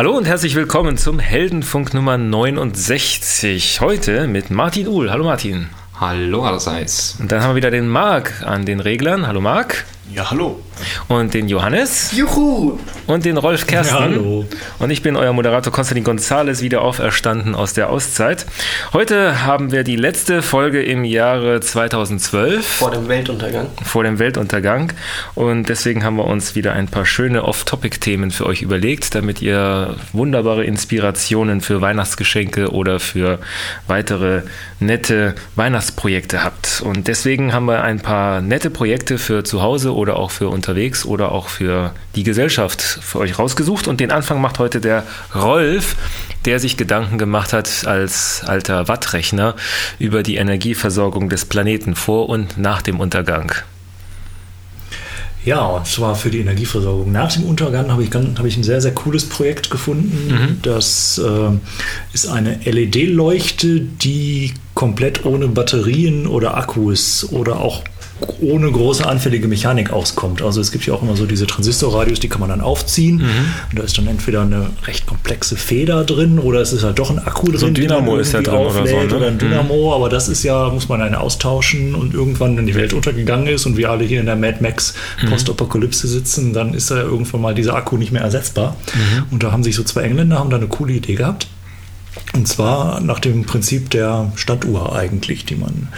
Hallo und herzlich willkommen zum Heldenfunk Nummer 69. Heute mit Martin Uhl. Hallo Martin. Hallo allerseits. Und dann haben wir wieder den Marc an den Reglern. Hallo Marc. Ja, hallo. Und den Johannes. Juhu. Und den Rolf Kersten. Ja, hallo. Und ich bin euer Moderator Konstantin Gonzales, wieder auferstanden aus der Auszeit. Heute haben wir die letzte Folge im Jahre 2012. Vor dem Weltuntergang. Vor dem Weltuntergang. Und deswegen haben wir uns wieder ein paar schöne Off-Topic-Themen für euch überlegt, damit ihr wunderbare Inspirationen für Weihnachtsgeschenke oder für weitere nette Weihnachtsprojekte habt. Und deswegen haben wir ein paar nette Projekte für zu Hause oder auch für unterwegs oder auch für die Gesellschaft für euch rausgesucht. Und den Anfang macht heute der Rolf, der sich Gedanken gemacht hat als alter Wattrechner über die Energieversorgung des Planeten vor und nach dem Untergang. Ja, und zwar für die Energieversorgung. Nach dem Untergang habe ich, hab ich ein sehr, sehr cooles Projekt gefunden. Mhm. Das äh, ist eine LED-Leuchte, die komplett ohne Batterien oder Akkus oder auch ohne große anfällige Mechanik auskommt. Also es gibt ja auch immer so diese Transistorradios, die kann man dann aufziehen. Mhm. Und da ist dann entweder eine recht komplexe Feder drin oder es ist halt doch ein Akku drin. So ein Dynamo ist da drin oder so. Ne? Oder ein Mhm. Dynamo, aber das ist ja, muss man dann austauschen und irgendwann, wenn die Welt untergegangen ist und wir alle hier in der Mad Max Mhm. Postapokalypse sitzen, dann ist da ja irgendwann mal dieser Akku nicht mehr ersetzbar. Mhm. Und da haben sich so zwei Engländer, haben da eine coole Idee gehabt. Und zwar nach dem Prinzip der Standuhr eigentlich, die man,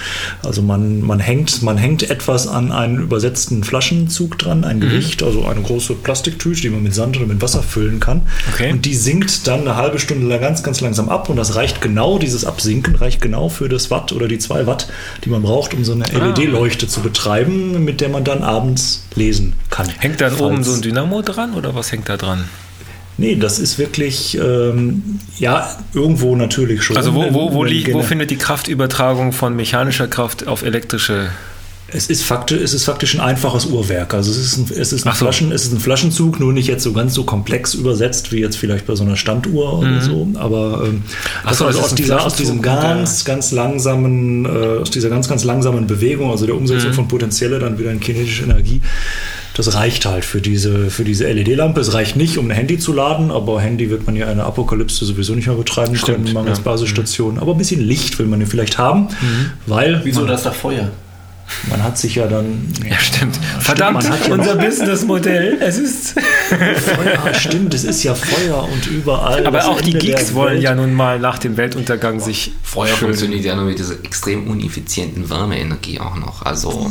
also man, man hängt, man hängt etwas an einen übersetzten Flaschenzug dran, ein Gewicht, also eine große Plastiktüte, die man mit Sand oder mit Wasser füllen kann. Okay. Und die sinkt dann eine halbe Stunde lang ganz, ganz langsam ab und das reicht genau, dieses Absinken reicht genau für das Watt oder die zwei Watt, die man braucht, um so eine Ah. LED-Leuchte zu betreiben, mit der man dann abends lesen kann. Hängt dann Falls- oben so ein Dynamo dran oder was hängt da dran? Nee, das ist wirklich, ähm, ja, irgendwo natürlich schon. Also wo, wo, wo, liegt, wo findet die Kraftübertragung von mechanischer Kraft auf elektrische? es ist, faktisch, es ist faktisch ein einfaches Uhrwerk. Also es ist ein, es ist ein, so. Flaschen, es ist ein Flaschenzug, nur nicht jetzt so ganz so komplex übersetzt wie jetzt vielleicht bei so einer Standuhr oder so. Aber ähm, Mhm. So, also aus, dieser, aus diesem ganz, ganz langsamen, äh, aus dieser ganz, ganz langsamen Bewegung, also der Umsetzung Mhm. von Potenzielle dann wieder in kinetische Energie. Das reicht halt für diese, für diese LED-Lampe. Es reicht nicht, um ein Handy zu laden, aber Handy wird man ja in der Apokalypse sowieso nicht mehr betreiben Stimmt, können, mangels ja. Basisstation. Aber ein bisschen Licht will man ja vielleicht haben, weil Wieso das da Feuer? man hat sich ja dann Ja, stimmt. Verdammt, hat ja unser Businessmodell. Es ist. Feuer, stimmt, es ist ja Feuer und überall. Aber auch die Ende der Geeks wollen Welt. ja nun mal nach dem Weltuntergang sich Feuer schön- funktioniert ja nur mit dieser extrem uneffizienten Wärmeenergie auch noch. Also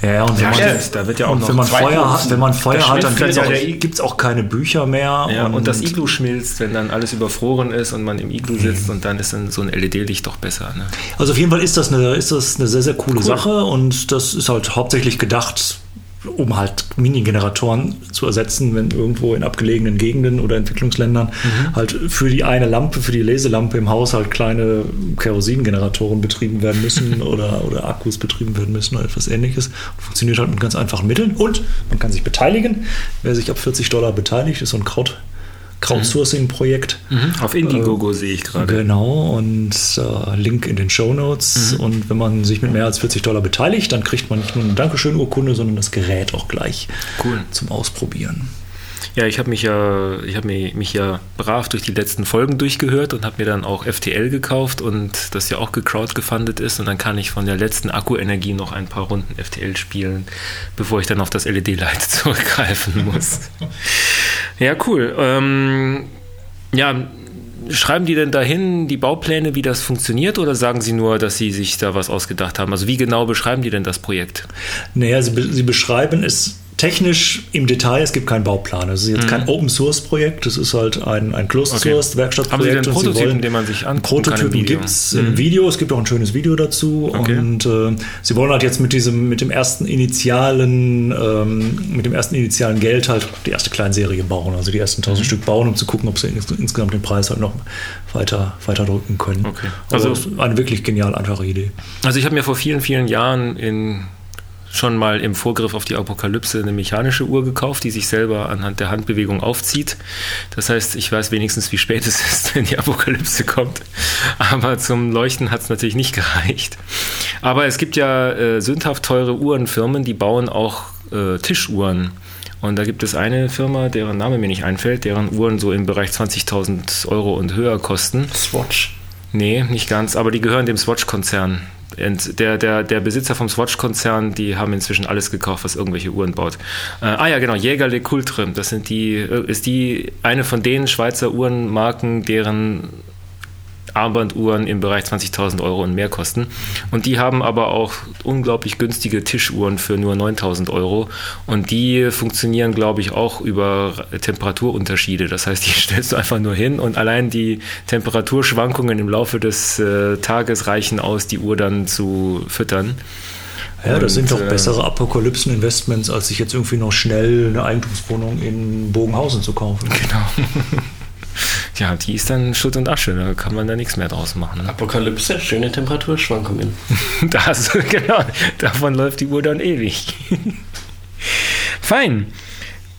Ja, und wenn man, stimmt, da wird ja auch und noch wenn man Feuer hat, wenn man Feuer hat, dann gibt es auch, auch keine Bücher mehr. Ja, und, das Iglu schmilzt, wenn dann alles überfroren ist und man im Iglu sitzt und dann ist dann so ein LED-Licht doch besser. Ne? Also auf jeden Fall ist das eine, ist das eine sehr, sehr coole Sache und das ist halt hauptsächlich gedacht, um halt Mini-Generatoren zu ersetzen, wenn irgendwo in abgelegenen Gegenden oder Entwicklungsländern halt für die eine Lampe, für die Leselampe im Haus halt kleine Kerosingeneratoren betrieben werden müssen oder, oder Akkus betrieben werden müssen oder etwas ähnliches. Funktioniert halt mit ganz einfachen Mitteln und man kann sich beteiligen. Wer sich ab 40 Dollar beteiligt, ist so ein Kraut, Crowdsourcing-Projekt. Auf Indiegogo sehe ich gerade. Genau, und äh, Link in den Show Notes. Mhm. Und wenn man sich mit mehr als 40 Dollar beteiligt, dann kriegt man nicht nur eine Dankeschön-Urkunde, sondern das Gerät auch gleich Cool. zum Ausprobieren. Ja, ich habe mich ja, ich habe mich, mich ja brav durch die letzten Folgen durchgehört und habe mir dann auch FTL gekauft und das ja auch gecrowdgefundet ist und dann kann ich von der letzten Akkuenergie noch ein paar Runden FTL spielen, bevor ich dann auf das LED-Light zurückgreifen muss. ja, cool. Ähm, ja, schreiben die denn dahin die Baupläne, wie das funktioniert oder sagen sie nur, dass sie sich da was ausgedacht haben? Also wie genau beschreiben die denn das Projekt? Naja, sie, be- sie beschreiben es technisch im Detail, es gibt keinen Bauplan. Es ist jetzt kein Open-Source-Projekt, es ist halt ein, ein Mhm. Okay. Closed-Source-Werkstattprojekt. Haben Sie und Prototypen, wollen- den man sich angucken Prototypen? Mhm. gibt es im Video. Es gibt auch ein schönes Video dazu. Okay. Und äh, sie wollen halt jetzt mit diesem, mit dem ersten initialen, ähm, mit dem ersten initialen Geld halt die erste Kleinserie bauen, also die ersten Mhm. 1000 Stück bauen, um zu gucken, ob sie ins, insgesamt den Preis halt noch weiter, weiter drücken können. Okay. Also Also- eine wirklich genial einfache Idee. Also ich habe mir vor vielen, vielen Jahren in schon mal im Vorgriff auf die Apokalypse eine mechanische Uhr gekauft, die sich selber anhand der Handbewegung aufzieht. Das heißt, ich weiß wenigstens, wie spät es ist, wenn die Apokalypse kommt. Aber zum Leuchten hat es natürlich nicht gereicht. Aber es gibt ja äh, sündhaft teure Uhrenfirmen, die bauen auch äh, Tischuhren. Und da gibt es eine Firma, deren Name mir nicht einfällt, deren Uhren so im Bereich 20.000 Euro und höher kosten. Swatch. Nee, nicht ganz, aber die gehören dem Swatch-Konzern. Und der, der, der Besitzer vom Swatch-Konzern, die haben inzwischen alles gekauft, was irgendwelche Uhren baut. Äh, ah ja, genau, Jäger Le Coultre. Das sind die, äh, ist die eine von den Schweizer Uhrenmarken, deren Armbanduhren im Bereich 20.000 Euro und mehr kosten. Und die haben aber auch unglaublich günstige Tischuhren für nur 9.000 Euro. Und die funktionieren, glaube ich, auch über Temperaturunterschiede. Das heißt, die stellst du einfach nur hin und allein die Temperaturschwankungen im Laufe des äh, Tages reichen aus, die Uhr dann zu füttern. Ja, das und, sind doch äh, bessere Apokalypsen-Investments, als sich jetzt irgendwie noch schnell eine Eigentumswohnung in Bogenhausen zu kaufen. Genau. Ja, die ist dann Schutt und Asche, da kann man da nichts mehr draus machen. Ne? Apokalypse, schöne Temperaturschwankungen. das, genau, davon läuft die Uhr dann ewig. Fein.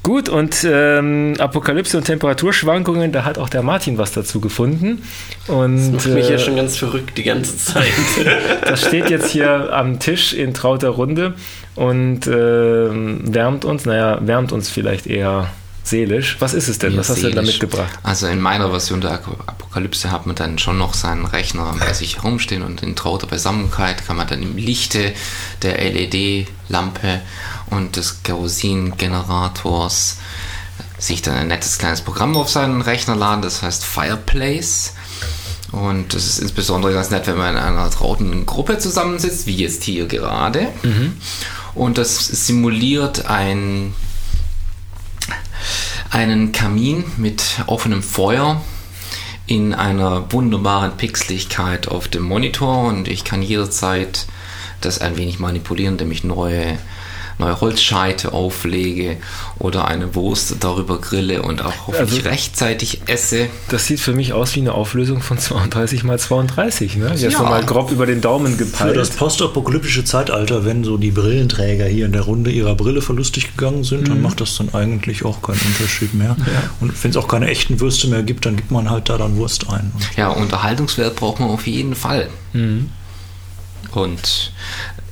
Gut, und ähm, Apokalypse und Temperaturschwankungen, da hat auch der Martin was dazu gefunden. Und, das macht mich äh, ja schon ganz verrückt die ganze Zeit. das steht jetzt hier am Tisch in trauter Runde und äh, wärmt uns, naja, wärmt uns vielleicht eher seelisch. Was ist es denn? Ja, Was hast seelisch. du da mitgebracht? Also in meiner Version der Apokalypse hat man dann schon noch seinen Rechner bei sich herumstehen und in trauter Beisammenkeit kann man dann im Lichte der LED-Lampe und des Kerosingenerators sich dann ein nettes kleines Programm auf seinen Rechner laden, das heißt Fireplace. Und das ist insbesondere ganz nett, wenn man in einer trauten Gruppe zusammensitzt, wie jetzt hier gerade. Mhm. Und das simuliert ein einen Kamin mit offenem Feuer in einer wunderbaren Pixeligkeit auf dem Monitor und ich kann jederzeit das ein wenig manipulieren, indem ich neue neue Holzscheite auflege oder eine Wurst darüber grille und auch hoffentlich also, rechtzeitig esse. Das sieht für mich aus wie eine Auflösung von 32 mal 32, ne? Jetzt ja. mal grob über den Daumen gepeilt. Für das postapokalyptische Zeitalter, wenn so die Brillenträger hier in der Runde ihrer Brille verlustig gegangen sind, mhm. dann macht das dann eigentlich auch keinen Unterschied mehr. Ja. Und wenn es auch keine echten Würste mehr gibt, dann gibt man halt da dann Wurst ein. Ja, Unterhaltungswert braucht man auf jeden Fall. Mhm. Und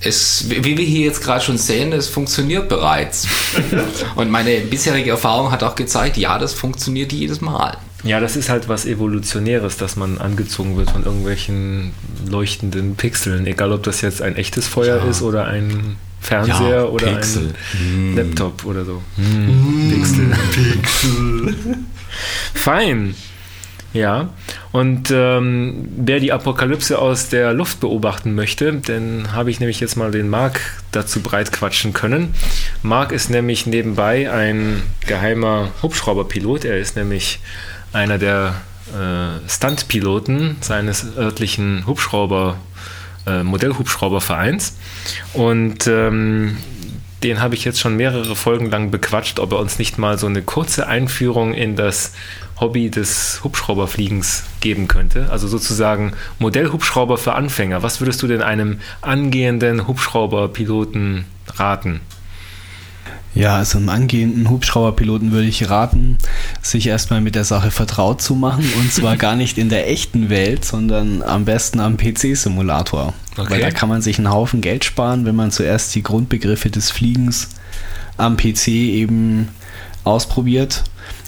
es, wie wir hier jetzt gerade schon sehen, es funktioniert bereits. Und meine bisherige Erfahrung hat auch gezeigt, ja, das funktioniert jedes Mal. Ja, das ist halt was Evolutionäres, dass man angezogen wird von irgendwelchen leuchtenden Pixeln, egal ob das jetzt ein echtes Feuer ja. ist oder ein Fernseher ja, oder Pixel. ein mm. Laptop oder so. Mm. Pixel. Pixel. Fein. Ja, und ähm, wer die Apokalypse aus der Luft beobachten möchte, dann habe ich nämlich jetzt mal den Marc dazu breit quatschen können. Marc ist nämlich nebenbei ein geheimer Hubschrauberpilot. Er ist nämlich einer der äh, Stuntpiloten seines örtlichen Hubschrauber, äh, Modellhubschraubervereins. Und ähm, den habe ich jetzt schon mehrere Folgen lang bequatscht, ob er uns nicht mal so eine kurze Einführung in das Hobby des Hubschrauberfliegens geben könnte. Also sozusagen Modellhubschrauber für Anfänger. Was würdest du denn einem angehenden Hubschrauberpiloten raten? Ja, also einem angehenden Hubschrauberpiloten würde ich raten, sich erstmal mit der Sache vertraut zu machen und zwar gar nicht in der echten Welt, sondern am besten am PC-Simulator. Okay. Weil da kann man sich einen Haufen Geld sparen, wenn man zuerst die Grundbegriffe des Fliegens am PC eben ausprobiert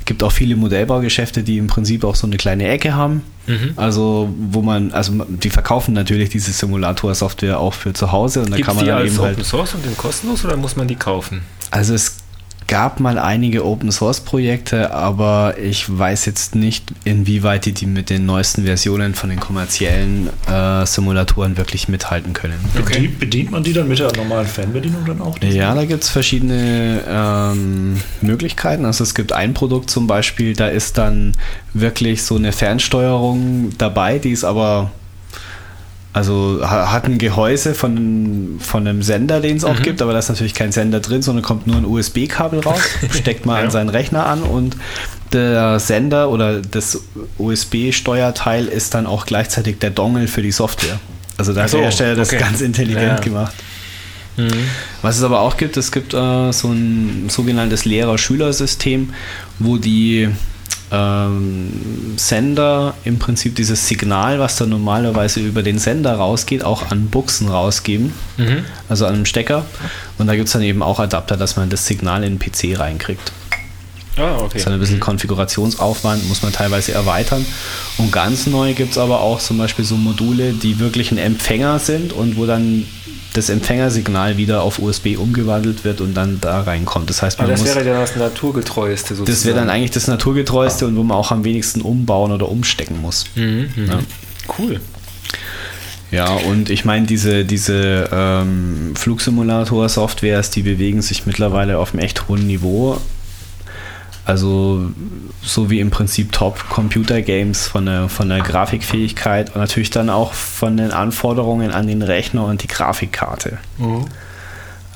gibt auch viele Modellbaugeschäfte, die im Prinzip auch so eine kleine Ecke haben. Mhm. Also, wo man, also die verkaufen natürlich diese Simulator-Software auch für zu Hause und da Gibt's kann man die dann als eben Open halt Source und den kostenlos oder muss man die kaufen? Also es gab mal einige Open Source Projekte, aber ich weiß jetzt nicht, inwieweit die, die mit den neuesten Versionen von den kommerziellen äh, Simulatoren wirklich mithalten können. Okay. Bedient man die dann mit der normalen Fernbedienung dann auch? Ja, da gibt es verschiedene ähm, Möglichkeiten. Also es gibt ein Produkt zum Beispiel, da ist dann wirklich so eine Fernsteuerung dabei, die ist aber also hat ein Gehäuse von, von einem Sender, den es auch mhm. gibt, aber da ist natürlich kein Sender drin, sondern kommt nur ein USB-Kabel raus, steckt mal ja. an seinen Rechner an und der Sender oder das USB-Steuerteil ist dann auch gleichzeitig der Dongle für die Software. Also da hat so, der Hersteller das okay. ganz intelligent ja. gemacht. Mhm. Was es aber auch gibt, es gibt äh, so ein sogenanntes Lehrer-Schüler-System, wo die ähm, Sender im Prinzip dieses Signal, was da normalerweise über den Sender rausgeht, auch an Buchsen rausgeben, Mhm. also an einem Stecker. Und da gibt es dann eben auch Adapter, dass man das Signal in den PC reinkriegt. Ah, okay. Das ist ein bisschen Konfigurationsaufwand, muss man teilweise erweitern. Und ganz neu gibt es aber auch zum Beispiel so Module, die wirklich ein Empfänger sind und wo dann das Empfängersignal wieder auf USB umgewandelt wird und dann da reinkommt. Das heißt, Ah, man das muss, wäre dann das Naturgetreueste sozusagen. das wäre dann eigentlich das Naturgetreueste und wo man auch am wenigsten umbauen oder umstecken muss. Mhm, mhm. Ja. Cool. Ja, und ich meine, diese, diese ähm, Flugsimulator-Softwares, die bewegen sich mittlerweile auf einem echt hohen Niveau. Also so wie im Prinzip Top-Computer-Games von der, von der Grafikfähigkeit und natürlich dann auch von den Anforderungen an den Rechner und die Grafikkarte.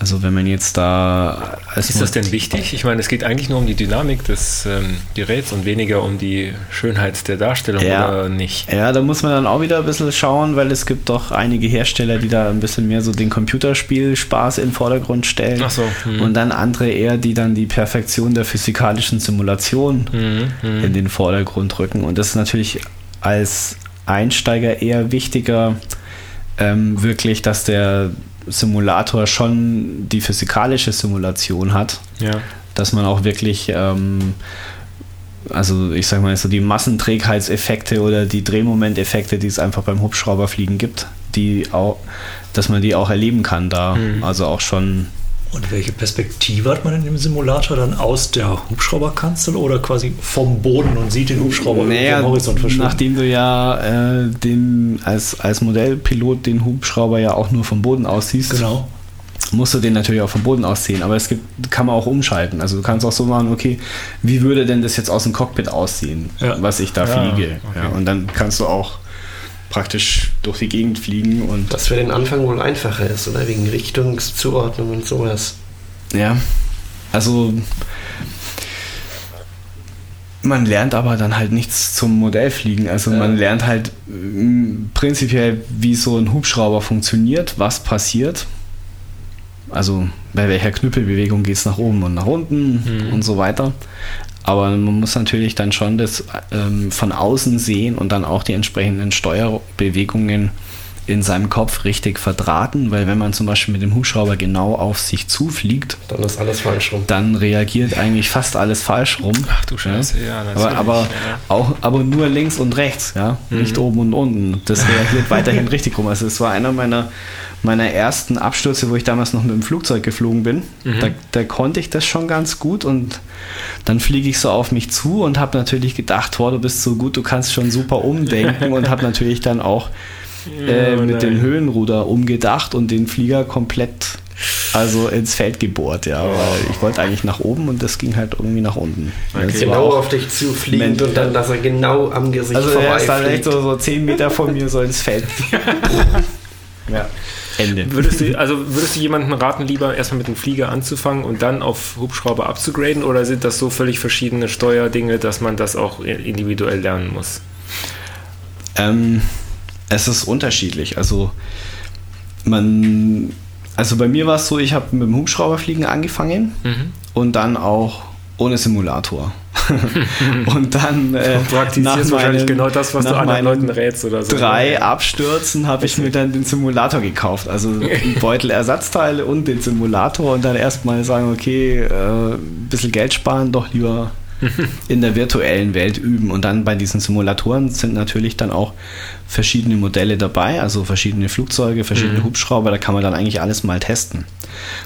Also wenn man jetzt da... Ist das denn wichtig? Ich meine, es geht eigentlich nur um die Dynamik des ähm, Geräts und weniger um die Schönheit der Darstellung Ja. oder nicht? Ja, da muss man dann auch wieder ein bisschen schauen, weil es gibt doch einige Hersteller, die da ein bisschen mehr so den Computerspielspaß in den Vordergrund stellen. Ach so, hm. Und dann andere eher, die dann die Perfektion der physikalischen Simulation Mhm, in den Vordergrund rücken. Und das ist natürlich als Einsteiger eher wichtiger, ähm, wirklich, dass der Simulator schon die physikalische Simulation hat Ja. dass man auch wirklich, ähm, also ich sag mal, so die Massenträgheitseffekte oder die Drehmomenteffekte, die es einfach beim Hubschrauberfliegen gibt, die auch, dass man die auch erleben kann da. Also auch schon. Und welche Perspektive hat man in dem Simulator dann aus der Hubschrauberkanzel oder quasi vom Boden und sieht den Hubschrauber Naja, vom Horizont verschwinden? nachdem du ja äh, den, als, als Modellpilot den Hubschrauber ja auch nur vom Boden aus siehst, Genau. musst du den natürlich auch vom Boden aus sehen. Aber es gibt, kann man auch umschalten. Also du kannst auch so machen, okay, wie würde denn das jetzt aus dem Cockpit aussehen, Ja. was ich da Ja, fliege? Ja, und dann kannst du auch praktisch durch die Gegend fliegen und Was für den Anfang wohl einfacher ist, oder? Wegen Richtungszuordnung und sowas. ja, also man lernt aber dann halt nichts zum Modellfliegen. Also Ja. man lernt halt mm, prinzipiell, wie so ein Hubschrauber funktioniert, was passiert. Also bei welcher Knüppelbewegung geht es nach oben und nach unten und so weiter. Aber man muss natürlich dann schon das ähm, von außen sehen und dann auch die entsprechenden Steuerbewegungen in seinem Kopf richtig verdrahten, weil wenn man zum Beispiel mit dem Hubschrauber genau auf sich zufliegt, Dann ist alles falsch rum. dann reagiert eigentlich fast alles falsch rum. Ach du Scheiße, ja, aber, natürlich, aber ja. auch aber nur links und rechts, ja, nicht oben und unten. Das reagiert weiterhin richtig rum. Also es war einer meiner meiner ersten Abstürze, wo ich damals noch mit dem Flugzeug geflogen bin. Da, da konnte ich das schon ganz gut und dann fliege ich so auf mich zu und habe natürlich gedacht, boah, du bist so gut, du kannst schon super umdenken und habe natürlich dann auch äh, Oh mit dem. Höhenruder umgedacht und den Flieger komplett also ins Feld gebohrt, ja, weil ich wollte eigentlich nach oben und das ging halt irgendwie nach unten. War Genau auf dich zufliegend mental. und dann, dass er genau am Gesicht also er ist dann echt so, so 10 Meter von mir so ins Feld. ja, Ende. Würdest du, also würdest du jemandem raten, lieber erstmal mit dem Flieger anzufangen und dann auf Hubschrauber abzugraden oder sind das so völlig verschiedene Steuerdinge, dass man das auch individuell lernen muss? Ähm, es ist unterschiedlich. Also man, also bei mir war es so, ich habe mit dem Hubschrauberfliegen angefangen und dann auch ohne Simulator. und dann äh, Praktizierst wahrscheinlich meinen- genau das, was du anderen Leuten rätst oder so. drei Abstürzen habe ich mir dann den Simulator gekauft. Also einen Beutel Ersatzteile und den Simulator und dann erstmal sagen, okay, äh, ein bisschen Geld sparen, doch lieber in der virtuellen Welt üben. Und dann bei diesen Simulatoren sind natürlich dann auch verschiedene Modelle dabei, also verschiedene Flugzeuge, verschiedene Hubschrauber, da kann man dann eigentlich alles mal testen.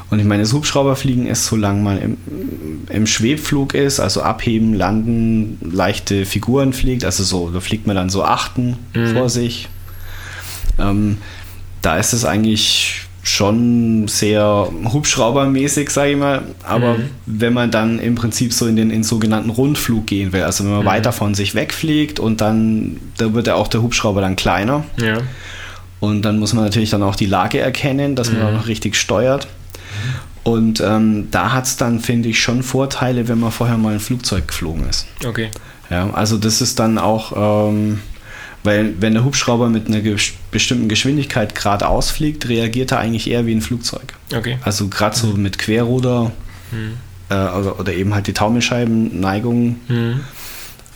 Und ich meine, das Hubschrauberfliegen ist, solange man im, im Schwebflug ist, also abheben, landen, leichte Figuren fliegt, also so, da fliegt man dann so achten vor sich. Ähm, da ist es eigentlich schon sehr Hubschraubermäßig, sage ich mal. Aber wenn man dann im Prinzip so in den in sogenannten Rundflug gehen will, also wenn man weiter von sich wegfliegt und dann, da wird ja auch der Hubschrauber dann kleiner. Ja. Und dann muss man natürlich dann auch die Lage erkennen, dass man auch noch richtig steuert. Und ähm, da hat es dann, finde ich, schon Vorteile, wenn man vorher mal ein Flugzeug geflogen ist. Okay. Ja, also das ist dann auch, ähm, weil wenn der Hubschrauber mit einer ges bestimmten Geschwindigkeit geradeaus fliegt, reagiert er eigentlich eher wie ein Flugzeug. Okay. Also gerade so mit Querruder äh, oder, oder eben halt die Taumelscheibenneigung. Mhm.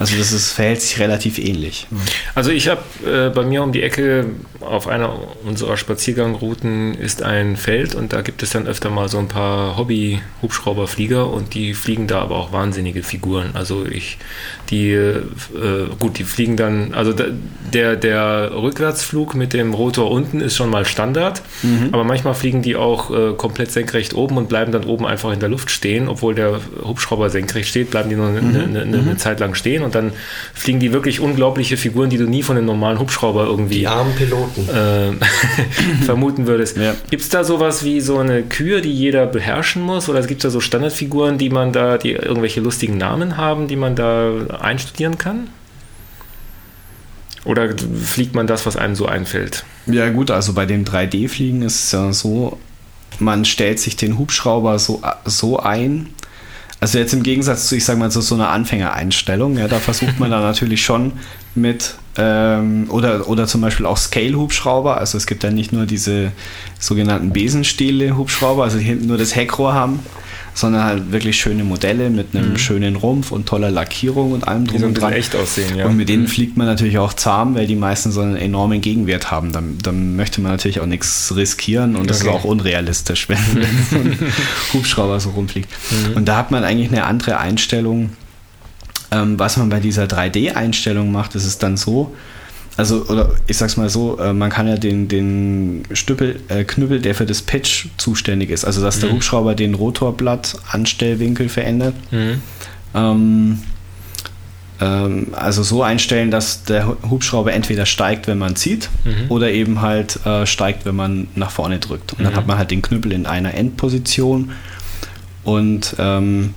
Also das ist, verhält sich relativ ähnlich. Also ich habe äh, bei mir um die Ecke auf einer unserer Spaziergangrouten ist ein Feld und da gibt es dann öfter mal so ein paar Hobby-Hubschrauberflieger und die fliegen da aber auch wahnsinnige Figuren. Also ich, die, äh, gut, die fliegen dann, also der, der Rückwärtsflug mit dem Rotor unten ist schon mal Standard, mhm. aber manchmal fliegen die auch äh, komplett senkrecht oben und bleiben dann oben einfach in der Luft stehen, obwohl der Hubschrauber senkrecht steht, bleiben die nur eine, mhm. eine, eine mhm. Zeit lang stehen und dann fliegen die wirklich unglaubliche Figuren, die du nie von einem normalen Hubschrauber irgendwie die armen Piloten äh, vermuten würdest. Ja. Gibt es da sowas wie so eine Kür, die jeder beherrschen muss? Oder gibt es da so Standardfiguren, die man da, die irgendwelche lustigen Namen haben, die man da einstudieren kann? Oder fliegt man das, was einem so einfällt? Ja gut, also bei dem 3D-Fliegen ist es ja so, man stellt sich den Hubschrauber so, so ein, also jetzt im Gegensatz zu, ich sag mal, so, so einer Anfängereinstellung, ja, da versucht man dann natürlich schon mit ähm, oder, oder zum Beispiel auch Scale-Hubschrauber. Also es gibt ja nicht nur diese sogenannten Besenstiele-Hubschrauber, also die hinten nur das Heckrohr haben, sondern halt wirklich schöne Modelle mit einem mhm. schönen Rumpf und toller Lackierung und allem drum und dran. echt aussehen, ja. Und mit denen mhm. fliegt man natürlich auch zahm, weil die meisten so einen enormen Gegenwert haben. Dann, dann möchte man natürlich auch nichts riskieren und okay. das ist auch unrealistisch, wenn, wenn so ein Hubschrauber so rumfliegt. Mhm. Und da hat man eigentlich eine andere Einstellung. Ähm, was man bei dieser 3D-Einstellung macht, ist es dann so, also, oder ich sag's mal so, äh, man kann ja den, den Stüppel, äh, Knüppel, der für das Pitch zuständig ist, also dass mhm. der Hubschrauber den Rotorblatt Anstellwinkel verändert. Mhm. Ähm, ähm, also so einstellen, dass der Hubschrauber entweder steigt, wenn man zieht, mhm. oder eben halt äh, steigt, wenn man nach vorne drückt. Und dann mhm. hat man halt den Knüppel in einer Endposition und ähm,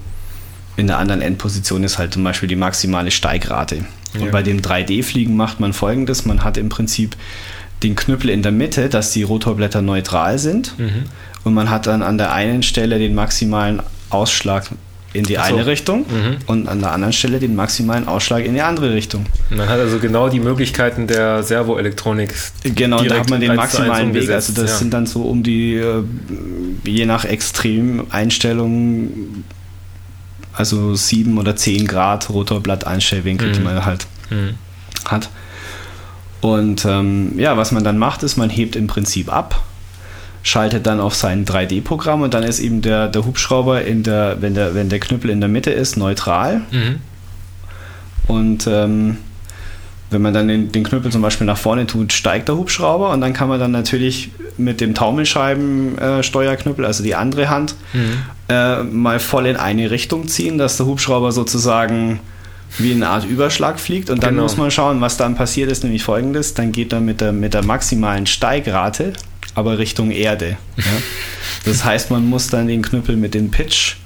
in der anderen Endposition ist halt zum Beispiel die maximale Steigrate. Ja. Und bei dem 3D-Fliegen macht man folgendes: Man hat im Prinzip den Knüppel in der Mitte, dass die Rotorblätter neutral sind. Mhm. Und man hat dann an der einen Stelle den maximalen Ausschlag in die so. eine Richtung mhm. und an der anderen Stelle den maximalen Ausschlag in die andere Richtung. Man hat also genau die Möglichkeiten der Servoelektronik. Genau, da hat man den maximalen Weg. Also das ja. sind dann so um die, äh, je nach Extremeinstellungen also sieben oder zehn Grad Rotorblatt-Einstellwinkel, mhm. die man halt mhm. hat. Und ähm, ja, was man dann macht, ist, man hebt im Prinzip ab, schaltet dann auf sein 3D-Programm und dann ist eben der, der Hubschrauber, in der, wenn, der, wenn der Knüppel in der Mitte ist, neutral. Mhm. Und ähm, wenn man dann den, den, Knüppel zum Beispiel nach vorne tut, steigt der Hubschrauber und dann kann man dann natürlich mit dem Taumelscheibensteuerknüppel, äh, also die andere Hand, mhm. äh, mal voll in eine Richtung ziehen, dass der Hubschrauber sozusagen wie eine Art Überschlag fliegt und dann genau. muss man schauen, was dann passiert ist, nämlich folgendes, dann geht er mit der, mit der maximalen Steigrate, aber Richtung Erde. Ja? Das heißt, man muss dann den Knüppel mit dem Pitch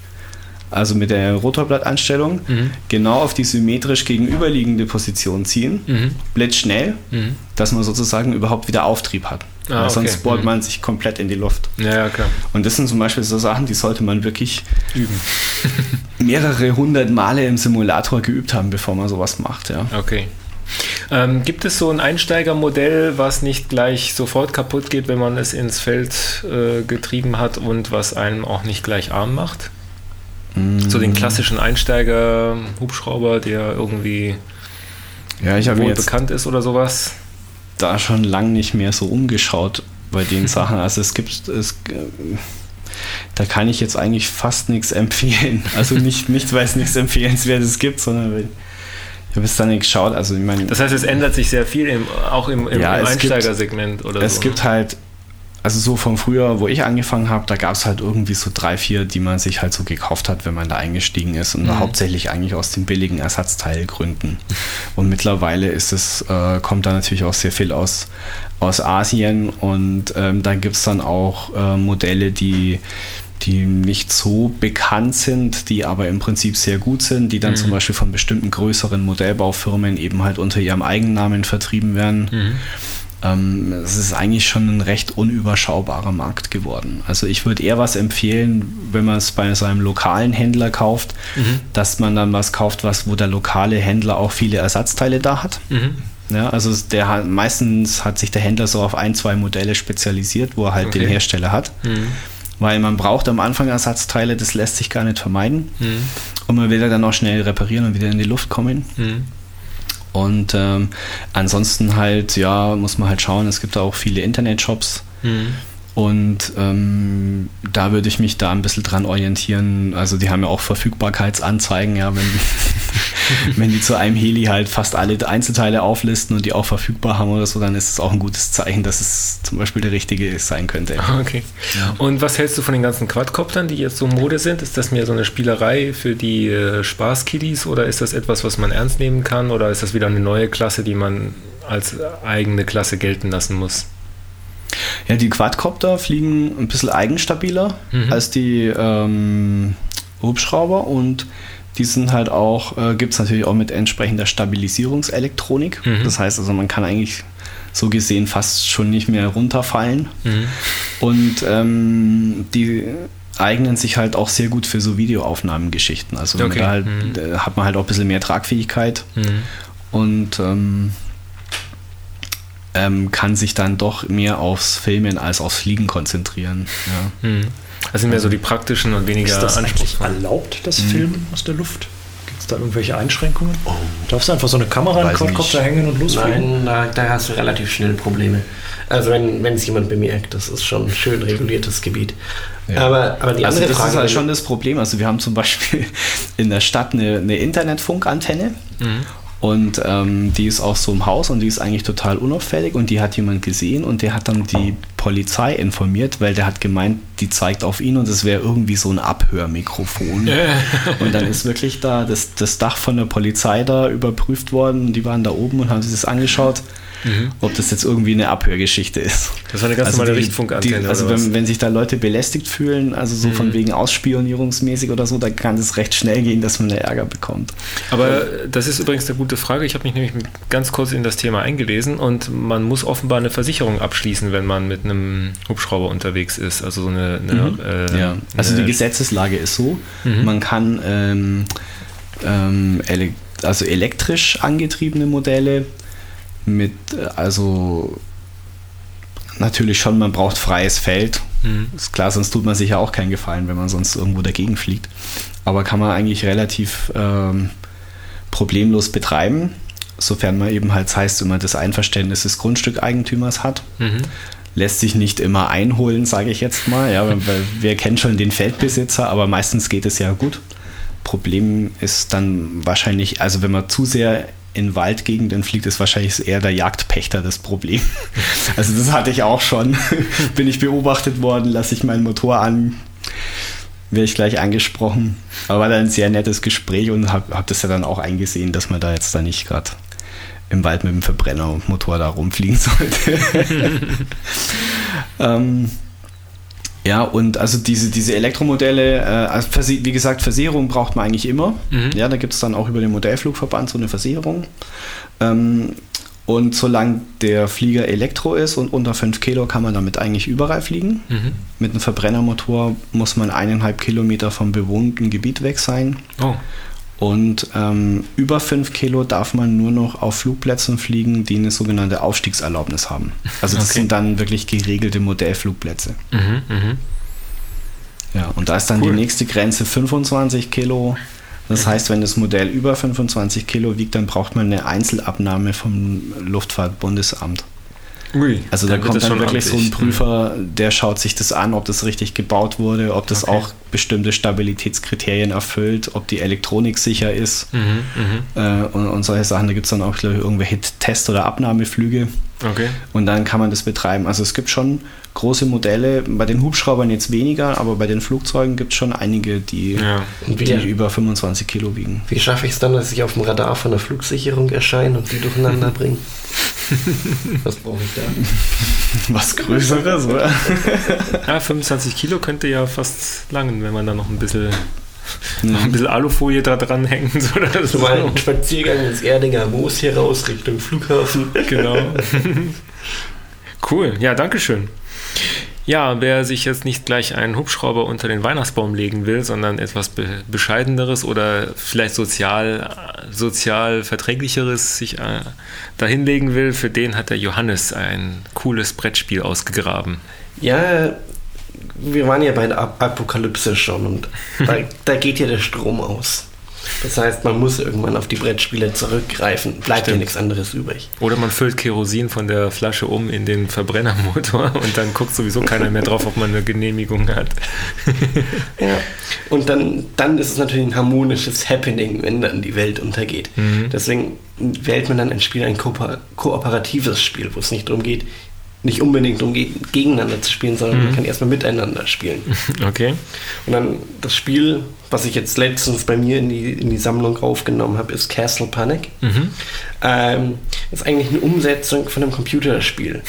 also mit der Rotorblattanstellung, mhm. genau auf die symmetrisch gegenüberliegende Position ziehen, mhm. blitzschnell, mhm. dass man sozusagen überhaupt wieder Auftrieb hat. Ah, okay. Sonst bohrt mhm. man sich komplett in die Luft. Ja, ja, klar. Und das sind zum Beispiel so Sachen, die sollte man wirklich üben. mehrere hundert Male im Simulator geübt haben, bevor man sowas macht. Ja. Okay. Ähm, gibt es so ein Einsteigermodell, was nicht gleich sofort kaputt geht, wenn man es ins Feld äh, getrieben hat und was einem auch nicht gleich arm macht? So den klassischen Einsteiger-Hubschrauber, der irgendwie ja, ich wohl bekannt ist oder sowas. Da schon lang nicht mehr so umgeschaut bei den Sachen. Also es gibt es da kann ich jetzt eigentlich fast nichts empfehlen. Also nicht, nicht weil es nichts Empfehlenswertes gibt, sondern weil ich habe es dann nicht geschaut. Also ich meine, das heißt, es ändert sich sehr viel, im, auch im, im, ja, im Einsteigersegment oder es so. Es gibt halt also so von früher, wo ich angefangen habe, da gab es halt irgendwie so drei, vier, die man sich halt so gekauft hat, wenn man da eingestiegen ist. Und mhm. hauptsächlich eigentlich aus den billigen Ersatzteilgründen. Und mittlerweile ist es, äh, kommt da natürlich auch sehr viel aus, aus Asien. Und ähm, da gibt es dann auch äh, Modelle, die die nicht so bekannt sind, die aber im Prinzip sehr gut sind, die dann mhm. zum Beispiel von bestimmten größeren Modellbaufirmen eben halt unter ihrem Eigennamen vertrieben werden. Mhm es ist eigentlich schon ein recht unüberschaubarer Markt geworden. Also ich würde eher was empfehlen, wenn man es bei seinem lokalen Händler kauft, mhm. dass man dann was kauft, was, wo der lokale Händler auch viele Ersatzteile da hat. Mhm. Ja, also der hat, meistens hat sich der Händler so auf ein, zwei Modelle spezialisiert, wo er halt okay. den Hersteller hat. Mhm. Weil man braucht am Anfang Ersatzteile, das lässt sich gar nicht vermeiden. Mhm. Und man will dann auch schnell reparieren und wieder in die Luft kommen. Und ähm, ansonsten halt, ja, muss man halt schauen, es gibt da auch viele Internetshops. Mhm. Und ähm, da würde ich mich da ein bisschen dran orientieren. Also die haben ja auch Verfügbarkeitsanzeigen, ja, wenn, wenn die zu einem Heli halt fast alle Einzelteile auflisten und die auch verfügbar haben oder so, dann ist es auch ein gutes Zeichen, dass es zum Beispiel der richtige sein könnte. Okay. Ja. Und was hältst du von den ganzen Quadcoptern, die jetzt so Mode sind? Ist das mehr so eine Spielerei für die äh, Spaßkiddies oder ist das etwas, was man ernst nehmen kann oder ist das wieder eine neue Klasse, die man als eigene Klasse gelten lassen muss? Ja, die Quadcopter fliegen ein bisschen eigenstabiler mhm. als die ähm, Hubschrauber und die sind halt auch, äh, gibt es natürlich auch mit entsprechender Stabilisierungselektronik. Mhm. Das heißt also, man kann eigentlich so gesehen fast schon nicht mehr runterfallen. Mhm. Und ähm, die eignen sich halt auch sehr gut für so Videoaufnahmengeschichten. Also okay. da halt, mhm. da hat man halt auch ein bisschen mehr Tragfähigkeit. Mhm. Und ähm, ähm, kann sich dann doch mehr aufs Filmen als aufs Fliegen konzentrieren. Ja. Mhm. Das sind mehr so die praktischen und weniger Ist das eigentlich erlaubt, das mhm. Filmen aus der Luft? Gibt es da irgendwelche Einschränkungen? Oh. Darfst du einfach so eine Kamera in den Quadcopter hängen und losfliegen? Nein, da, da, hast du relativ schnell Probleme. Also wenn es jemand bemerkt, das ist schon ein schön reguliertes Gebiet. Ja. Aber, aber die also andere das Frage... ist halt schon das Problem. Also wir haben zum Beispiel in der Stadt eine, eine Internetfunkantenne mhm. Und ähm, die ist auch so im Haus und die ist eigentlich total unauffällig und die hat jemand gesehen und der hat dann die Polizei informiert, weil der hat gemeint, die zeigt auf ihn und es wäre irgendwie so ein Abhörmikrofon. und dann ist wirklich da das, das Dach von der Polizei da überprüft worden. Die waren da oben und haben sich das angeschaut mhm. ob das jetzt irgendwie eine Abhörgeschichte ist. Das war eine ganz also normale Richtfunkantenne. Also wenn, wenn, sich da Leute belästigt fühlen, also so mhm. von wegen ausspionierungsmäßig oder so, dann kann es recht schnell gehen, dass man Ärger bekommt. Aber das ist übrigens eine gute Frage. Ich habe mich nämlich ganz kurz in das Thema eingelesen und man muss offenbar eine Versicherung abschließen, wenn man mit einem Hubschrauber unterwegs ist. Also so eine, eine mhm. äh, ja. Also die Gesetzeslage ist so, mhm. man kann ähm, ähm, also elektrisch angetriebene Modelle mit, also natürlich schon, man braucht freies Feld. Mhm. Ist klar, sonst tut man sich ja auch keinen Gefallen, wenn man sonst irgendwo dagegen fliegt. Aber kann man eigentlich relativ ähm, problemlos betreiben, sofern man eben halt heißt, immer das Einverständnis des Grundstückeigentümers hat. Mhm. Lässt sich nicht immer einholen, sage ich jetzt mal. Ja, weil wir kennen schon den Feldbesitzer, aber meistens geht es ja gut. Problem ist dann wahrscheinlich, also wenn man zu sehr in Waldgegenden fliegt, ist wahrscheinlich eher der Jagdpächter das Problem. Also das hatte ich auch schon. Bin ich beobachtet worden, lasse ich meinen Motor an, werde ich gleich angesprochen. Aber war dann ein sehr nettes Gespräch und habe hab das ja dann auch eingesehen, dass man da jetzt da nicht gerade im Wald mit dem Verbrennermotor da rumfliegen sollte. ähm, ja, und also diese, diese Elektromodelle, äh, also wie gesagt, Versicherung braucht man eigentlich immer. Mhm. Ja, da gibt es dann auch über den Modellflugverband so eine Versicherung. Ähm, und solange der Flieger Elektro ist und unter 5 Kilo kann man damit eigentlich überall fliegen. Mhm. Mit einem Verbrennermotor muss man eineinhalb Kilometer vom bewohnten Gebiet weg sein. Oh. Und ähm, über 5 Kilo darf man nur noch auf Flugplätzen fliegen, die eine sogenannte Aufstiegserlaubnis haben. Also das okay. sind dann wirklich geregelte Modellflugplätze. Mhm, mh. Ja, und da ist dann cool. die nächste Grenze 25 Kilo. Das heißt, wenn das Modell über 25 Kilo wiegt, dann braucht man eine Einzelabnahme vom Luftfahrtbundesamt. Ui, also da kommt dann wirklich so ein Prüfer, der schaut sich das an, ob das richtig gebaut wurde, ob das okay. auch bestimmte Stabilitätskriterien erfüllt, ob die Elektronik sicher ist mhm, mhm. äh, und, und, solche Sachen. Da gibt es dann auch ich, irgendwelche Test- oder Abnahmeflüge. Okay. Und dann kann man das betreiben. Also es gibt schon große Modelle, bei den Hubschraubern jetzt weniger, aber bei den Flugzeugen gibt es schon einige, die, ja. die über 25 Kilo wiegen. Wie schaffe ich es dann, dass ich auf dem Radar von der Flugsicherung erscheine und die durcheinander bringe? Was brauche ich da? Was Größeres, oder? ja, 25 Kilo könnte ja fast langen, wenn man da noch ein bisschen noch ein bisschen Alufolie da dran hängt. Oder so. Mal einen Spaziergang ins Erdinger Moos hier raus Richtung Flughafen. Genau. cool, ja, danke schön. Ja, wer sich jetzt nicht gleich einen Hubschrauber unter den Weihnachtsbaum legen will, sondern etwas be bescheideneres oder vielleicht sozial, sozial verträglicheres sich äh, dahinlegen will, für den hat der Johannes ein cooles Brettspiel ausgegraben. Ja, wir waren ja bei der Apokalypse schon und da, da geht ja der Strom aus. Das heißt, man muss irgendwann auf die Brettspiele zurückgreifen. Bleibt ja Stimmt. nichts anderes übrig. Oder man füllt Kerosin von der Flasche um in den Verbrennermotor und dann guckt sowieso keiner mehr drauf, ob man eine Genehmigung hat. Ja. Und dann, dann ist es natürlich ein harmonisches Happening, wenn dann die Welt untergeht. Deswegen wählt man dann ein Spiel, ein kooper- kooperatives Spiel, wo es nicht darum geht, nicht unbedingt geht, gegeneinander zu spielen, sondern man kann erstmal miteinander spielen. Okay. Und dann das Spiel, was ich jetzt letztens bei mir in die, in die Sammlung aufgenommen habe, ist Castle Panic. Ähm, ist eigentlich eine Umsetzung von einem Computerspiel.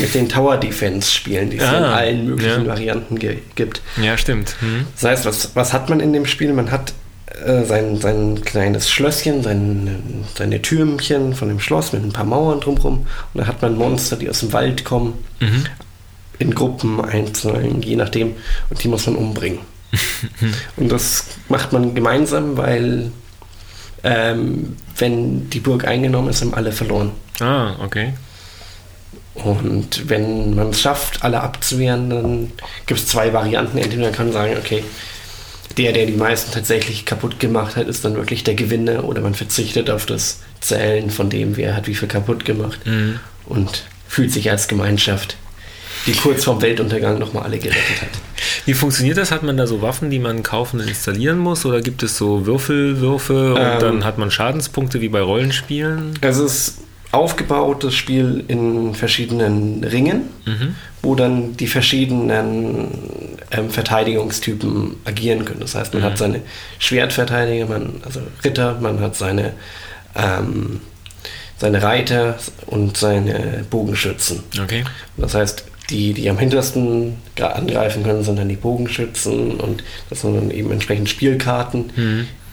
Mit den Tower Defense Spielen, die es ja in Ah, allen möglichen ja. Varianten gibt. Ja, stimmt. Hm. Das heißt, was, was hat man in dem Spiel? Man hat äh, sein, sein kleines Schlösschen, sein, seine Türmchen von dem Schloss mit ein paar Mauern drumherum. Und da hat man Monster, die aus dem Wald kommen, in Gruppen einzeln, je nachdem. Und die muss man umbringen. und das macht man gemeinsam, weil ähm, wenn die Burg eingenommen ist, haben alle verloren. Ah, okay. Und wenn man es schafft, alle abzuwehren, dann gibt es zwei Varianten. Entweder man kann sagen, okay, der, der die meisten tatsächlich kaputt gemacht hat, ist dann wirklich der Gewinner oder man verzichtet auf das Zählen von dem, wer hat wie viel kaputt gemacht und fühlt sich als Gemeinschaft, die kurz vorm Weltuntergang nochmal alle gerettet hat. Wie funktioniert das? Hat man da so Waffen, die man kaufen und installieren muss? Oder gibt es so Würfelwürfe und Ähm. dann hat man Schadenspunkte wie bei Rollenspielen? Es ist aufgebaut, das Spiel in verschiedenen Ringen, wo dann die verschiedenen ähm, Verteidigungstypen agieren können. Das heißt, man hat seine Schwertverteidiger, man, also Ritter, man hat seine, ähm, seine Reiter und seine Bogenschützen. Okay. Das heißt, die, die am hintersten angreifen können, sind dann die Bogenschützen und das sind dann eben entsprechend Spielkarten,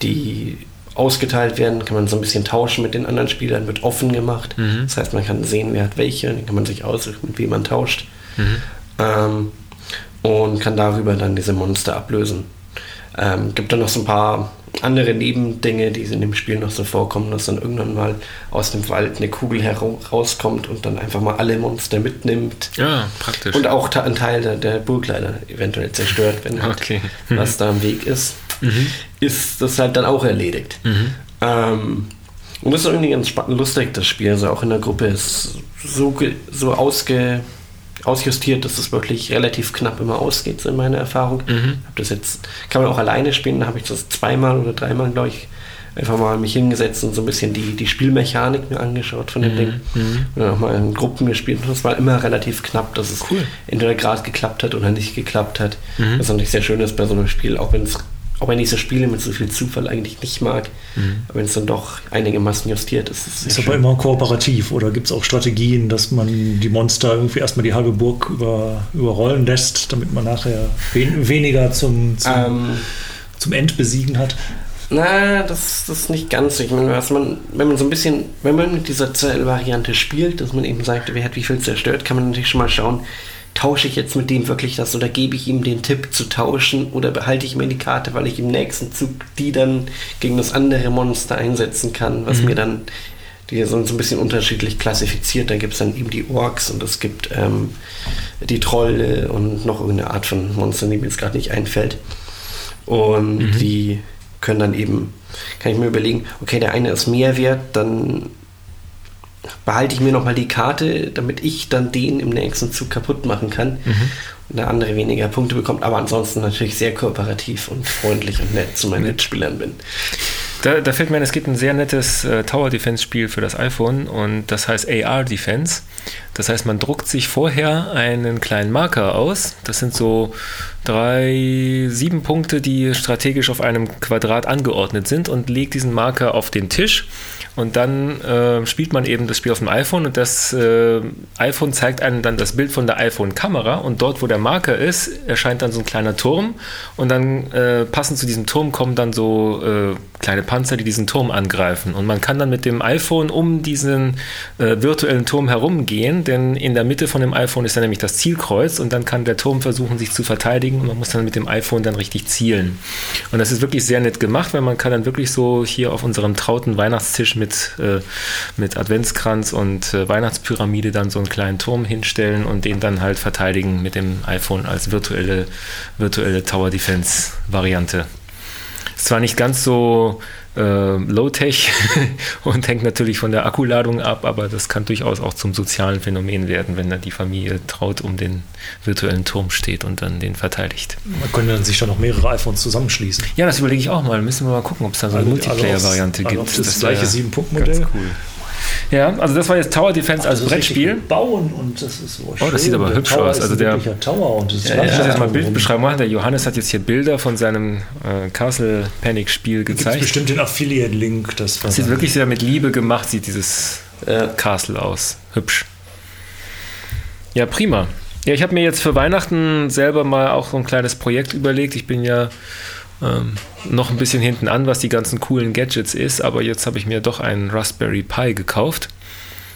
die ausgeteilt werden, kann man so ein bisschen tauschen mit den anderen Spielern, wird offen gemacht. Das heißt, man kann sehen, wer hat welche, dann kann man sich aussuchen, mit wem man tauscht. Ähm, und kann darüber dann diese Monster ablösen. Ähm, gibt dann noch so ein paar andere Nebendinge, die in dem Spiel noch so vorkommen, dass dann irgendwann mal aus dem Wald eine Kugel herauskommt und dann einfach mal alle Monster mitnimmt. Ja, praktisch. Und auch ein Teil der, der Burg leider eventuell zerstört, wenn halt Okay. was da im Weg ist, ist das halt dann auch erledigt. Ähm, und das ist irgendwie ganz spannend, lustig, das Spiel. Also auch in der Gruppe ist so, so ausge, ausjustiert, dass es wirklich relativ knapp immer ausgeht, so in meiner Erfahrung. Hab das jetzt, kann man auch alleine spielen, da habe ich das zweimal oder dreimal, glaube ich, einfach mal mich hingesetzt und so ein bisschen die, die Spielmechanik mir angeschaut von dem Ding. Und dann auch mal in Gruppen gespielt. Und das war immer relativ knapp, dass es entweder gerade geklappt hat oder nicht geklappt hat. Was natürlich sehr schön ist bei so einem Spiel, auch wenn es auch wenn ich so Spiele mit so viel Zufall eigentlich nicht mag, aber wenn es dann doch einigermaßen justiert ist, ist es Ist aber immer kooperativ oder gibt es auch Strategien, dass man die Monster irgendwie erstmal die halbe Burg über, überrollen lässt, damit man nachher wen, weniger zum, zum, Ähm, zum Endbesiegen hat? Na, das, das ist nicht ganz so. Ich meine, was man, wenn man so ein bisschen, wenn man mit dieser Zell-Variante spielt, dass man eben sagt, wer hat wie viel zerstört, kann man natürlich schon mal schauen, tausche ich jetzt mit dem wirklich das oder gebe ich ihm den Tipp zu tauschen oder behalte ich mir die Karte, weil ich im nächsten Zug die dann gegen das andere Monster einsetzen kann, was mir dann, die sind so ein bisschen unterschiedlich klassifiziert. Da gibt es dann eben die Orks und es gibt ähm, die Trolle und noch irgendeine Art von Monster, die mir jetzt gerade nicht einfällt. Und die können dann eben, kann ich mir überlegen, okay, der eine ist mehr wert, dann behalte ich mir nochmal die Karte, damit ich dann den im nächsten Zug kaputt machen kann. Und der andere weniger Punkte bekommt, aber ansonsten natürlich sehr kooperativ und freundlich und nett zu meinen Mitspielern bin. Da, da fällt mir ein, es gibt ein sehr nettes äh, Tower Defense Spiel für das iPhone und das heißt AR Defense. Das heißt, man druckt sich vorher einen kleinen Marker aus. Das sind so drei, sieben Punkte, die strategisch auf einem Quadrat angeordnet sind und legt diesen Marker auf den Tisch. Und dann äh, spielt man eben das Spiel auf dem iPhone und das äh, iPhone zeigt einem dann das Bild von der iPhone-Kamera und dort, wo der Marker ist, erscheint dann so ein kleiner Turm und dann äh, passend zu diesem Turm kommen dann so äh, kleine Panzer, die diesen Turm angreifen. Und man kann dann mit dem iPhone um diesen äh, virtuellen Turm herumgehen, denn in der Mitte von dem iPhone ist dann nämlich das Zielkreuz und dann kann der Turm versuchen, sich zu verteidigen und man muss dann mit dem iPhone dann richtig zielen. Und das ist wirklich sehr nett gemacht, weil man kann dann wirklich so hier auf unserem trauten Weihnachtstisch mit, äh, mit Adventskranz und äh, Weihnachtspyramide dann so einen kleinen Turm hinstellen und den dann halt verteidigen mit dem iPhone als virtuelle, virtuelle Tower Defense Variante. Ist zwar nicht ganz so äh, Low-Tech und hängt natürlich von der Akkuladung ab, aber das kann durchaus auch zum sozialen Phänomen werden, wenn dann die Familie traut um den virtuellen Turm steht und dann den verteidigt. Man könnte dann sich dann noch mehrere iPhones zusammenschließen. Ja, das überlege ich auch mal. Müssen wir mal gucken, ob es da so eine Also- also Multiplayer-Variante gibt. also auf das wär gleiche 7-Punkt-Modell. ganz Cool. Ja, also das war jetzt Tower Defense als Das ist richtig Brettspiel. Bauen und das ist so Oh, das sieht aber Der hübsch Tower aus. Also der- Tower und das ist Ja, ich muss jetzt mal Bildbeschreibung machen. Der Johannes hat jetzt hier Bilder von seinem äh, Castle Panic Spiel Gibt gezeigt. bestimmt den Affiliate-Link. Das war Das sieht wirklich sehr mit Liebe gemacht, sieht dieses Ja. Castle aus. Hübsch. Ja, prima. Ja, ich habe mir jetzt für Weihnachten selber mal auch so ein kleines Projekt überlegt. Ich bin ja ähm, noch ein bisschen hinten an, was die ganzen coolen Gadgets ist, aber jetzt habe ich mir doch einen Raspberry Pi gekauft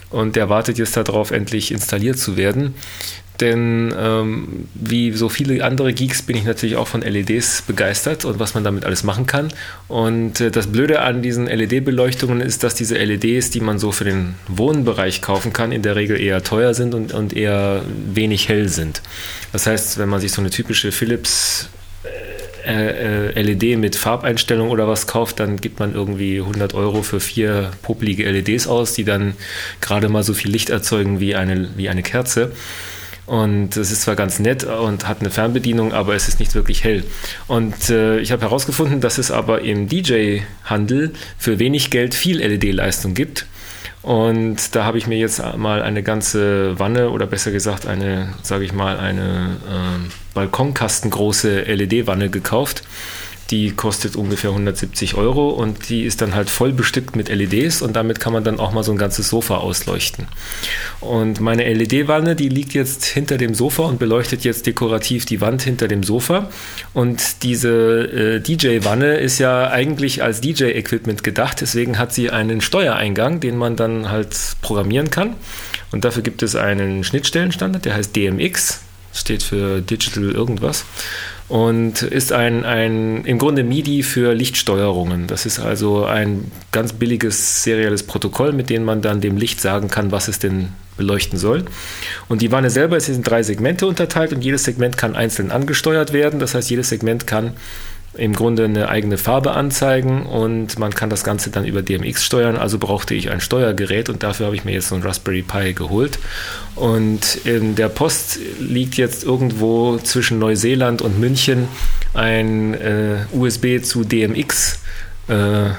und der wartet jetzt darauf, endlich installiert zu werden. Denn ähm, wie so viele andere Geeks bin ich natürlich auch von LEDs begeistert und was man damit alles machen kann. Und äh, das Blöde an diesen LED-Beleuchtungen ist, dass diese LEDs, die man so für den Wohnbereich kaufen kann, in der Regel eher teuer sind und, und eher wenig hell sind. Das heißt, wenn man sich so eine typische Philips äh, äh, LED mit Farbeinstellung oder was kauft, dann gibt man irgendwie 100 Euro für vier popelige LEDs aus, die dann gerade mal so viel Licht erzeugen wie eine, wie eine Kerze. Und es ist zwar ganz nett und hat eine Fernbedienung, aber es ist nicht wirklich hell. Und äh, ich habe herausgefunden, dass es aber im DJ-Handel für wenig Geld viel LED-Leistung gibt. Und da habe ich mir jetzt mal eine ganze Wanne oder besser gesagt eine, sage ich mal, eine ähm, balkonkastengroße LED-Wanne gekauft. Die kostet ungefähr 170 Euro und die ist dann halt voll bestückt mit LEDs und damit kann man dann auch mal so ein ganzes Sofa ausleuchten. Und meine LED-Wanne, die liegt jetzt hinter dem Sofa und beleuchtet jetzt dekorativ die Wand hinter dem Sofa. Und diese äh, DJ-Wanne ist ja eigentlich als DJ-Equipment gedacht, deswegen hat sie einen Steuereingang, den man dann halt programmieren kann. Und dafür gibt es einen Schnittstellenstandard, der heißt DMX, steht für Digital irgendwas und ist ein, ein im Grunde MIDI für Lichtsteuerungen. Das ist also ein ganz billiges serielles Protokoll, mit dem man dann dem Licht sagen kann, was es denn beleuchten soll. Und die Wanne selber ist in drei Segmente unterteilt und jedes Segment kann einzeln angesteuert werden. Das heißt, jedes Segment kann im Grunde eine eigene Farbe anzeigen und man kann das Ganze dann über DMX steuern. Also brauchte ich ein Steuergerät und dafür habe ich mir jetzt so ein Raspberry Pi geholt. Und in der Post liegt jetzt irgendwo zwischen Neuseeland und München ein äh, USB zu DMX. Äh,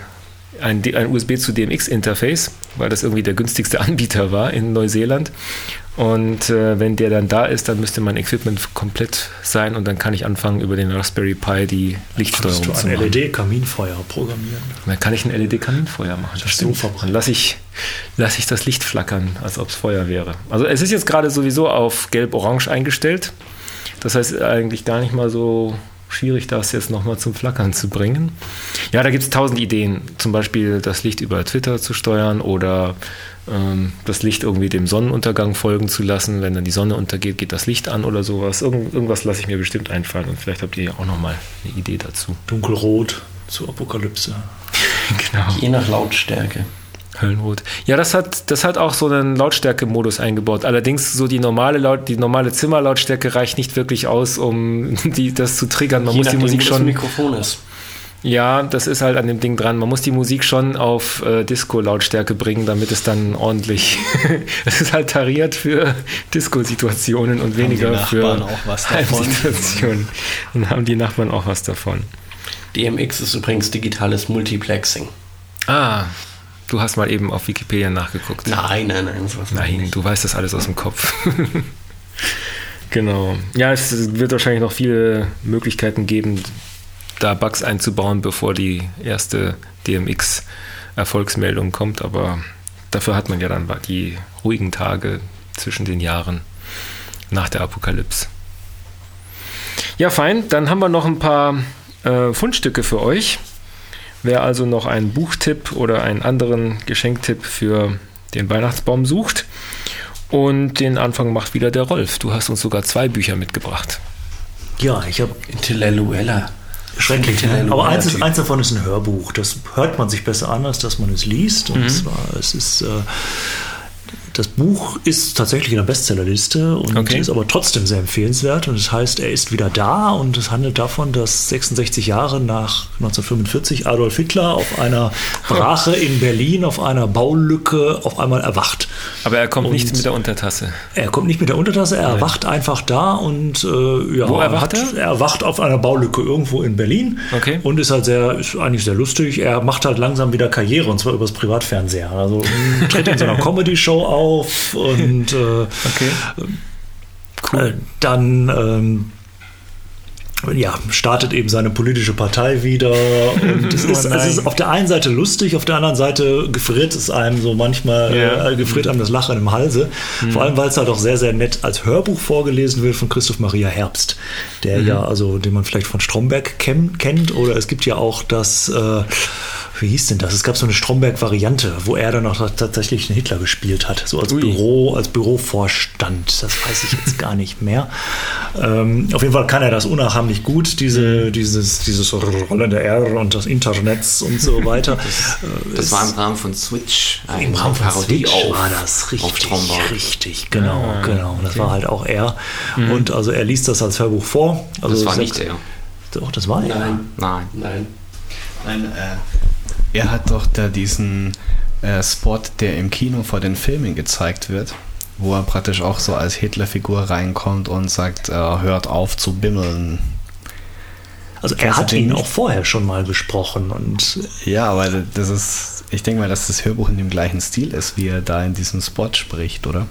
ein, ein USB zu DMX-Interface, weil das irgendwie der günstigste Anbieter war in Neuseeland. Und äh, wenn der dann da ist, dann müsste mein Equipment komplett sein und dann kann ich anfangen, über den Raspberry Pi die Kannst Lichtsteuerung du zu ein machen. LED-Kaminfeuer programmieren? Dann kann ich ein LED-Kaminfeuer machen. Das so. Dann lasse ich, lass ich das Licht flackern, als ob es Feuer wäre. Also es ist jetzt gerade sowieso auf gelb-orange eingestellt. Das heißt eigentlich gar nicht mal so schwierig, das jetzt nochmal zum Flackern zu bringen. Ja, da gibt es tausend Ideen. Zum Beispiel das Licht über Twitter zu steuern oder ähm, das Licht irgendwie dem Sonnenuntergang folgen zu lassen. Wenn dann die Sonne untergeht, geht das Licht an oder sowas. Irgend, irgendwas lasse ich mir bestimmt einfallen und vielleicht habt ihr ja auch nochmal eine Idee dazu. Dunkelrot zur Apokalypse. Genau. Je nach Lautstärke. Höllenrot. Ja, das hat, das hat auch so einen Lautstärkemodus eingebaut. Allerdings so die normale Laut, die normale Zimmerlautstärke reicht nicht wirklich aus, um die, das zu triggern. Man Je muss die Musik wo das schon. Mikrofon ist. Ja, das ist halt an dem Ding dran. Man muss die Musik schon auf äh, Disco-Lautstärke bringen, damit es dann ordentlich. Es ist halt tariert für Disco-Situationen und weniger die Nachbarn für auch was davon? Heimsituationen. Und haben die Nachbarn auch was davon. DMX ist übrigens digitales Multiplexing. Ah, du hast mal eben auf Wikipedia nachgeguckt. Nein, nein, nein, sowas Nein, nicht. du weißt das alles aus dem Kopf. genau. Ja, es wird wahrscheinlich noch viele Möglichkeiten geben, da Bugs einzubauen, bevor die erste DMX-Erfolgsmeldung kommt. Aber dafür hat man ja dann die ruhigen Tage zwischen den Jahren nach der Apokalypse. Ja, fein. Dann haben wir noch ein paar äh, Fundstücke für euch. Wer also noch einen Buchtipp oder einen anderen Geschenktipp für den Weihnachtsbaum sucht. Und den Anfang macht wieder der Rolf. Du hast uns sogar zwei Bücher mitgebracht. Ja, ich habe Intellektueller. schrecklich. Ne? Intellektueller Aber eins, eins davon ist ein Hörbuch. Das hört man sich besser an, als dass man es liest. Und Mhm. zwar, es ist äh, das Buch ist tatsächlich in der Bestsellerliste und Okay. ist aber trotzdem sehr empfehlenswert. Und es heißt, er ist wieder da und es handelt davon, dass 66 Jahre nach 1945 Adolf Hitler auf einer Brache in Berlin, auf einer Baulücke auf einmal erwacht. Aber er kommt Und- nicht mit der Untertasse. Er kommt nicht mit der Untertasse, er erwacht einfach da und äh, ja, Wo erwacht hat, er? er erwacht auf einer Baulücke irgendwo in Berlin Okay. und ist halt sehr, ist eigentlich sehr lustig. Er macht halt langsam wieder Karriere und zwar übers Privatfernsehen. Also mh, tritt in so einer Comedy-Show auf und äh, äh, dann ähm, ja, startet eben seine politische Partei wieder. Und es ist, es ist auf der einen Seite lustig, auf der anderen Seite gefriert es einem so manchmal, Ja. äh, gefriert einem das Lachen im Halse. Vor allem, weil es halt auch sehr, sehr nett als Hörbuch vorgelesen wird von Christoph Maria Herbst, der ja, also, den man vielleicht von Stromberg ken kennt. Oder es gibt ja auch das, äh, wie hieß denn das? Es gab so eine Stromberg-Variante, wo er dann auch tatsächlich den Hitler gespielt hat, so als Ui. Büro, als Bürovorstand. Das weiß ich jetzt gar nicht mehr. Ähm, auf jeden Fall kann er das unnachahmlich gut, diese, dieses, dieses rollende R und das Internets und so weiter. Äh, Das war im Rahmen von Switch. im Rahmen von Parodie Switch auf, war das richtig, richtig, genau, Ah, genau. Das war halt auch er. Und also er liest das als Hörbuch vor. Also Das war nicht er. Doch, das war er. Nein, Nein. nein. Nein, äh, er hat doch da diesen äh, Spot, der im Kino vor den Filmen gezeigt wird, wo er praktisch auch so als Hitlerfigur reinkommt und sagt, äh, hört auf zu bimmeln. Also er hat ihn auch vorher schon mal gesprochen und Ja, aber das ist, ich denke mal, dass das Hörbuch in dem gleichen Stil ist, wie er da in diesem Spot spricht, oder?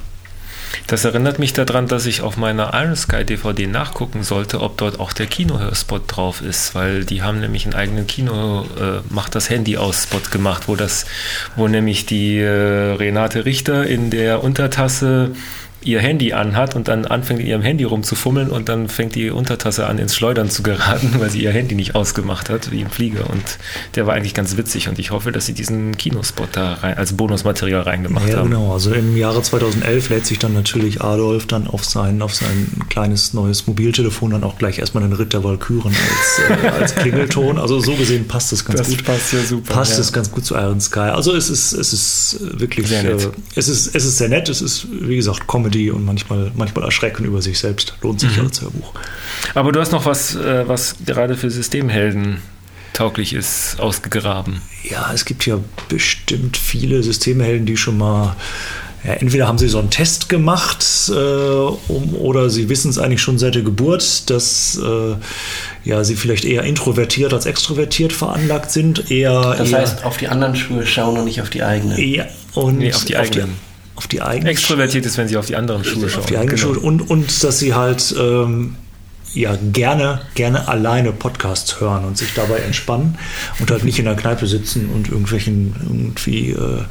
Das erinnert mich daran, dass ich auf meiner Iron Sky DVD nachgucken sollte, ob dort auch der Kinohörspot drauf ist, weil die haben nämlich einen eigenen Kino äh, macht das Handy aus Spot gemacht, wo das, wo nämlich die äh, Renate Richter in der Untertasse ihr Handy anhat und dann anfängt in ihrem Handy rumzufummeln und dann fängt die Untertasse an ins Schleudern zu geraten, weil sie ihr Handy nicht ausgemacht hat, wie im Flieger. Und der war eigentlich ganz witzig und ich hoffe, dass sie diesen Kinospot da rein, als Bonusmaterial reingemacht ja, haben. genau. Also im Jahre 2011 lädt sich dann natürlich Adolf dann auf sein, auf sein kleines neues Mobiltelefon dann auch gleich erstmal den Ritt der Walküren als, äh, als Klingelton. Also so gesehen passt es ganz Das gut. passt ja super, Passt ja. es ganz gut zu Iron Sky. Also es ist, es ist wirklich, Sehr nett. Äh, es ist, es ist sehr nett. Es ist, wie gesagt, Comedy und manchmal, manchmal erschreckend über sich selbst. Lohnt sich Mhm. als Hörbuch. Aber du hast noch was, äh, was gerade für Systemhelden tauglich ist, ausgegraben. Ja, es gibt ja bestimmt viele Systemhelden, die schon mal. Ja, entweder haben sie so einen Test gemacht äh, um, oder sie wissen es eigentlich schon seit der Geburt, dass äh, ja, sie vielleicht eher introvertiert als extrovertiert veranlagt sind. Eher, Das eher, heißt, auf die anderen Schuhe schauen und nicht auf die eigenen. eher und Nee, auf die eigenen. Auf die eigenen Extrovertiert ist, wenn sie auf die anderen Schuhe schauen. auf die eigene Genau. Schuld und, und dass sie halt ähm, ja gerne, gerne alleine Podcasts hören und sich dabei entspannen und halt nicht in der Kneipe sitzen und irgendwelchen irgendwie äh,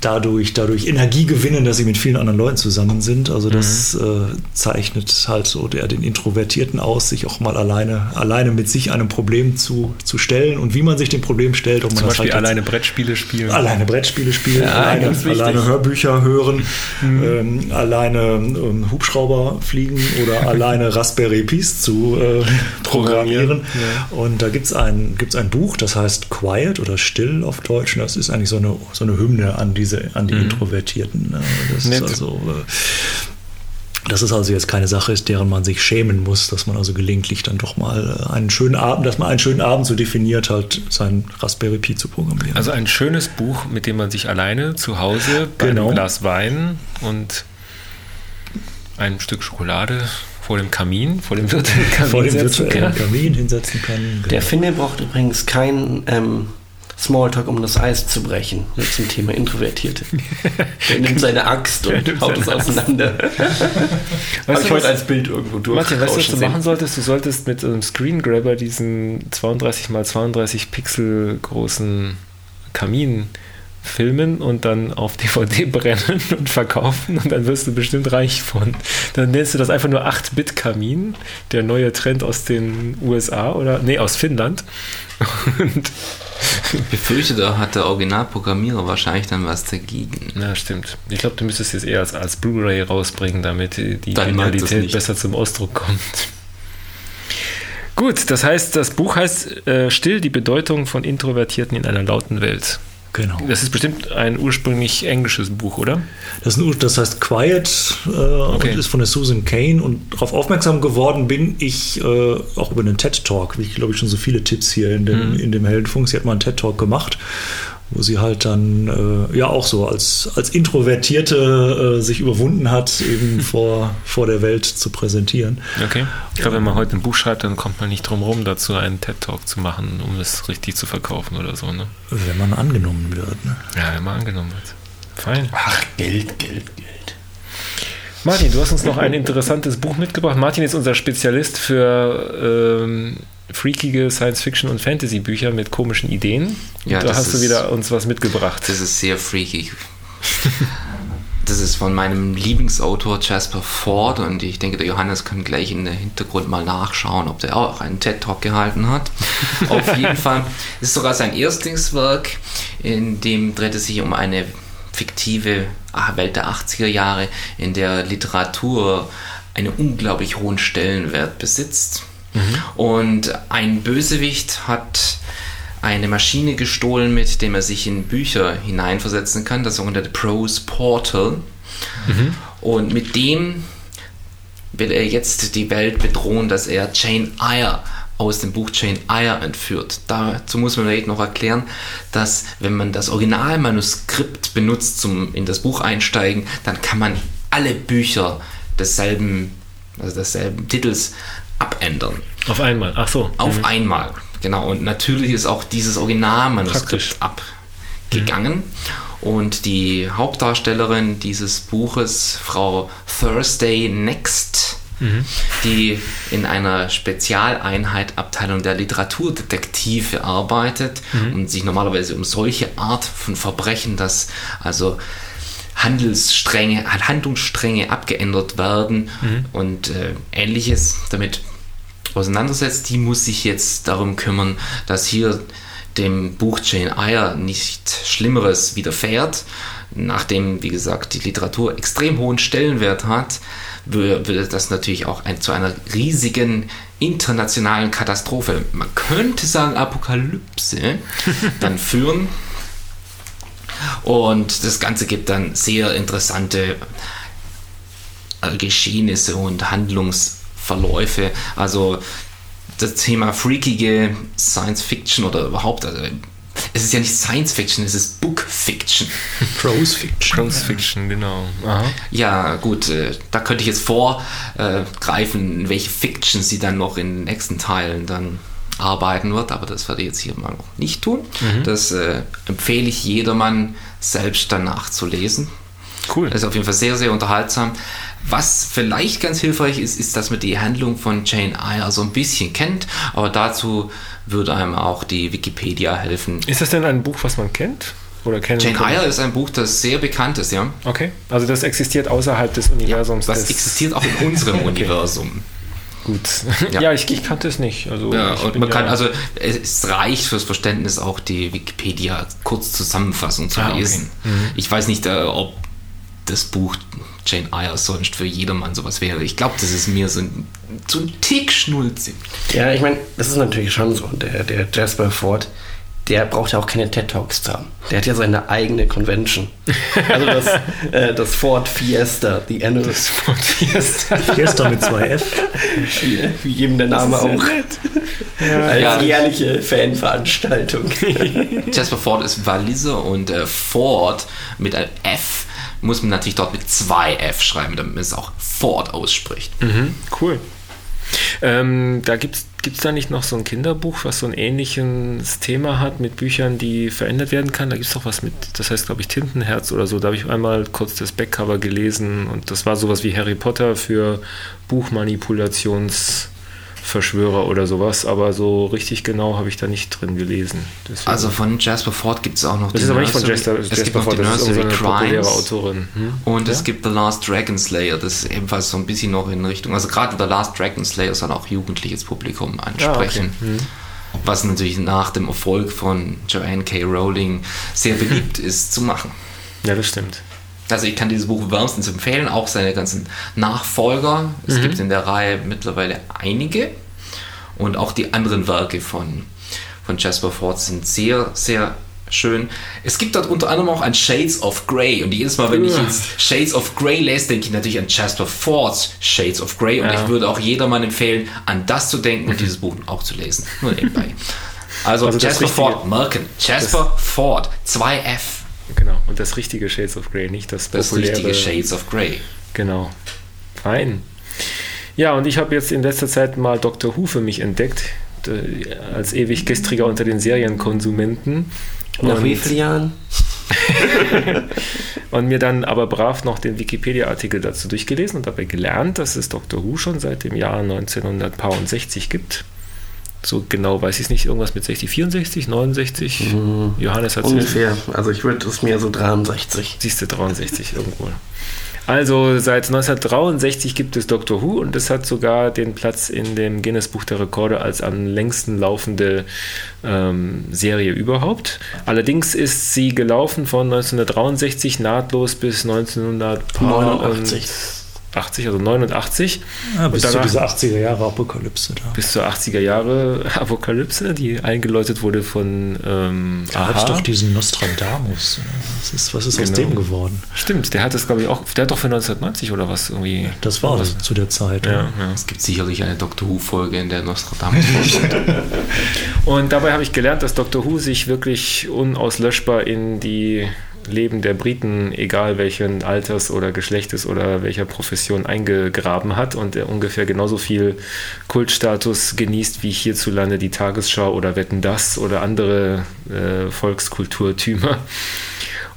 dadurch, dadurch Energie gewinnen, dass sie mit vielen anderen Leuten zusammen sind. Also das Mhm. äh, zeichnet halt so der, den Introvertierten aus, sich auch mal alleine, alleine mit sich einem Problem zu, zu stellen und wie man sich dem Problem stellt. Ob man Zum das Beispiel halt alleine Brettspiele spielen. Alleine Brettspiele spielen, Ja, alleine, alleine Hörbücher hören, Mhm. ähm, alleine ähm, Hubschrauber fliegen oder alleine Raspberry Pis zu äh, programmieren. Und da gibt es ein, gibt's ein Buch, das heißt Quiet oder Still auf Deutsch. Das ist eigentlich so eine, so eine Hymne an, diese, an die Introvertierten. ne? Das Mhm. Nett. ist also. Äh, dass es also jetzt keine Sache ist, deren man sich schämen muss, dass man also gelegentlich dann doch mal äh, einen schönen Abend, dass man einen schönen Abend so definiert, halt sein Raspberry Pi zu programmieren. Also ein schönes Buch, mit dem man sich alleine zu Hause bei Genau. einem Glas Wein und einem Stück Schokolade vor dem Kamin, vor dem virtuellen Kamin vor dem virtuellen. Kamin hinsetzen kann. Der Finne braucht übrigens kein ähm, Smalltalk, um das Eis zu brechen. Zum Thema Introvertierte. Der nimmt seine Axt und nimmt haut es auseinander. Habe ich heute als Bild irgendwo durch. Martin, weißt du, was du machen solltest? Du solltest mit einem Screen Grabber diesen 32 x 32 Pixel großen Kamin filmen und dann auf DVD brennen und verkaufen und dann wirst du bestimmt reich von. Dann nennst du das einfach nur 8-Bit-Kamin, der neue Trend aus den USA oder, nee, aus Finnland. Und, Ich befürchte, da hat der Originalprogrammierer wahrscheinlich dann was dagegen. na, stimmt. Ich glaube, du müsstest es eher als, als Blu-ray rausbringen, damit die Genialität besser zum Ausdruck kommt. Gut, das heißt, das Buch heißt äh, Still die Bedeutung von Introvertierten in einer lauten Welt. Genau. Das ist bestimmt ein ursprünglich englisches Buch, oder? Das, ein, das heißt Quiet äh, Okay. und ist von der Susan Kane. Und darauf aufmerksam geworden bin ich äh, auch über einen TED-Talk, wie ich glaube ich schon so viele Tipps hier in dem, in dem Heldenfunk. Sie hat mal einen TED-Talk gemacht, wo sie halt dann äh, ja auch so als, als Introvertierte äh, sich überwunden hat, eben vor, vor der Welt zu präsentieren. Okay. Ich glaube, wenn man heute ein Buch schreibt, dann kommt man nicht drum rum, dazu einen TED-Talk zu machen, um es richtig zu verkaufen oder so, ne? Wenn man angenommen wird. Ne? Ja, wenn man angenommen wird. Fein. Ach, Geld, Geld, Geld. Martin, du hast uns noch ein interessantes Buch mitgebracht. Martin ist unser Spezialist für ähm, freakige Science-Fiction- und Fantasy-Bücher mit komischen Ideen. Ja, da das hast du ist- wieder uns was mitgebracht. Das ist sehr freaky. Das ist von meinem Lieblingsautor Jasper Ford und ich denke, der Johannes kann gleich in den Hintergrund mal nachschauen, ob der auch einen TED-Talk gehalten hat. Auf jeden Fall ist sogar sein Erstlingswerk, in dem dreht es sich um eine fiktive ah, Welt der 80er Jahre, in der Literatur einen unglaublich hohen Stellenwert besitzt. Und ein Bösewicht hat eine Maschine gestohlen, mit dem er sich in Bücher hineinversetzen kann, das sogenannte Prose Portal. Und mit dem will er jetzt die Welt bedrohen, dass er Jane Eyre aus dem Buch Jane Eyre entführt. Dazu muss man vielleicht noch erklären, dass wenn man das Originalmanuskript benutzt zum in das Buch einsteigen, dann kann man alle Bücher desselben, also desselben Titels abändern. Auf einmal. Ach so. Auf Mhm. einmal, genau. Und natürlich ist auch dieses Originalmanuskript abgegangen. Und die Hauptdarstellerin dieses Buches, Frau Thursday Next, die in einer Spezialeinheit Abteilung der Literaturdetektive arbeitet und sich normalerweise um solche Art von Verbrechen, dass also Handelsstränge, Handlungsstränge abgeändert werden und äh, ähnliches damit auseinandersetzt, die muss sich jetzt darum kümmern, dass hier dem Buch Jane Eyre nicht Schlimmeres widerfährt. Nachdem, wie gesagt, die Literatur extrem hohen Stellenwert hat, wür- würde das natürlich auch ein, zu einer riesigen internationalen Katastrophe, man könnte sagen Apokalypse, dann führen. Und das Ganze gibt dann sehr interessante Geschehnisse und Handlungsverläufe. Also das Thema freakige Science Fiction oder überhaupt, also es ist ja nicht Science Fiction, es ist Book Fiction. Prose Fiction. Science Fiction, genau. Aha. Ja, gut, äh, da könnte ich jetzt vorgreifen, welche Fiction sie dann noch in den nächsten Teilen dann arbeiten wird, aber das werde ich jetzt hier mal noch nicht tun. Das äh, empfehle ich jedermann selbst danach zu lesen. Cool. Das ist auf jeden Fall sehr, sehr unterhaltsam. Was vielleicht ganz hilfreich ist, ist, dass man die Handlung von Jane Eyre so ein bisschen kennt, aber dazu würde einem auch die Wikipedia helfen. Ist das denn ein Buch, was man kennt? Oder kennen Jane? Eyre ist ein Buch, das sehr bekannt ist, ja. Okay. Also das existiert außerhalb des Universums. Das des- existiert auch in unserem Universum. Gut. Ja. Ja, ich, ich kannte es nicht. Also Ja, und man kann ja- also, es reicht fürs Verständnis auch die Wikipedia kurz Zusammenfassung zu Ah, okay. lesen. Ich weiß nicht, äh, ob das Buch Jane Eyre sonst für jedermann sowas wäre. Ich glaube, das ist mir so ein, so ein Tick schnulzig. Ja, ich meine, das ist natürlich schon so. Der, der Jasper Ford, der braucht ja auch keine TED Talks zu haben. Der hat ja seine eigene Convention. Also das, äh, das Ford Fiesta, die Annual. Das Fiesta. Fiesta mit zwei F. wie, wie jedem der Name auch. Als Ja. jährliche Fanveranstaltung. Jasper Ford ist Waliser und äh, Ford mit einem F muss man natürlich dort mit zwei F schreiben, damit man es auch Ford ausspricht. Mhm, cool. Ähm, da gibt es da nicht noch so ein Kinderbuch, was so ein ähnliches Thema hat mit Büchern, die verändert werden kann? Da gibt es doch was mit, das heißt, glaube ich, Tintenherz oder so. Da habe ich einmal kurz das Backcover gelesen und das war sowas wie Harry Potter für Buchmanipulationsverschwörer oder sowas, aber so richtig genau habe ich da nicht drin gelesen. Deswegen- Also von Jasper Ford gibt es auch noch das die ist aber nicht von Nursery- Jasper, es gibt Jasper die Ford, das ist Nursery irgendeine populäre. Autorin. Hm? Und Ja? es gibt The Last Dragon Slayer, das ist ebenfalls so ein bisschen noch in Richtung, also gerade The Last Dragon Slayer soll auch jugendliches Publikum ansprechen. Ah, okay. Was natürlich nach dem Erfolg von Joanne K. Rowling sehr beliebt ist zu machen. Ja, das stimmt. Also ich kann dieses Buch wärmstens empfehlen, auch seine ganzen Nachfolger. Es Mhm. gibt in der Reihe mittlerweile einige. Und auch die anderen Werke von, von Jasper Ford sind sehr, sehr schön. Es gibt dort unter anderem auch ein Shades of Grey. Und jedes Mal, wenn ich jetzt Shades of Grey lese, denke ich natürlich an Jasper Ford's Shades of Grey. Und Ja. ich würde auch jedermann empfehlen, an das zu denken und dieses Buch auch zu lesen. Nur nebenbei. Also, Also Jasper Ford, Malkin. Jasper Ford, 2F. Genau. Und das richtige Shades of Grey, nicht das Das populäre. richtige Shades of Grey. Genau. Fein. Ja, und ich habe jetzt in letzter Zeit mal Dr. Who für mich entdeckt, als ewig gestriger unter den Serienkonsumenten. Nach Und- wie vielen Jahren? Und mir dann aber brav noch den Wikipedia-Artikel dazu durchgelesen und dabei gelernt, dass es Dr. Who schon seit dem Jahr 1960 gibt. So genau weiß ich es nicht, irgendwas mit 60, 64, 69. Johannes hat Ungefähr. Also ich würde es mir so 63. Siehst du, 63 irgendwo. Also seit 1963 gibt es Doctor Who und es hat sogar den Platz in dem Guinness Buch der Rekorde als am längsten laufende ähm, Serie überhaupt. Allerdings ist sie gelaufen von 1963 nahtlos bis 1989, 89. also 89. Ja, bis Und zu dieser 80er Jahre Apokalypse da. Bis zur 80er Jahre Apokalypse, die eingeläutet wurde von ähm, Da gab es Aha. doch diesen Nostradamus. Was ist, was ist aus Genau. dem geworden? Stimmt, der hat das glaube ich auch, der hat doch für 1990 oder was irgendwie. Das war das zu der Zeit. Ja, ja. Es gibt sicherlich eine Doctor Who-Folge, in der Nostradamus vorkommt. Und dabei habe ich gelernt, dass Doctor Who sich wirklich unauslöschbar in die Leben der Briten, egal welchen Alters oder Geschlechtes oder welcher Profession, eingegraben hat und er ungefähr genauso viel Kultstatus genießt wie hierzulande die Tagesschau oder Wetten das oder andere äh, Volkskulturtümer.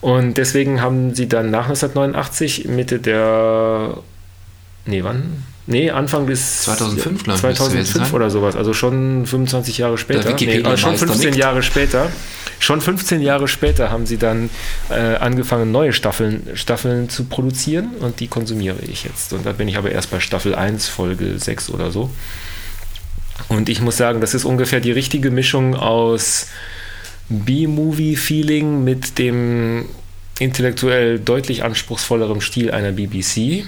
Und deswegen haben sie dann nach 1989 Mitte der Nee, wann? Nee, Anfang des 2005, glaub ich, müsste es gewesen 2005 sein. oder sowas, also schon 25 Jahre später. Wikipedia äh, schon Meister 15 nickt. Jahre später. Schon 15 Jahre später haben sie dann äh, angefangen, neue Staffeln, Staffeln zu produzieren und die konsumiere ich jetzt. Und da bin ich aber erst bei Staffel 1, Folge 6 oder so. Und ich muss sagen, das ist ungefähr die richtige Mischung aus B-Movie-Feeling mit dem intellektuell deutlich anspruchsvollerem Stil einer BBC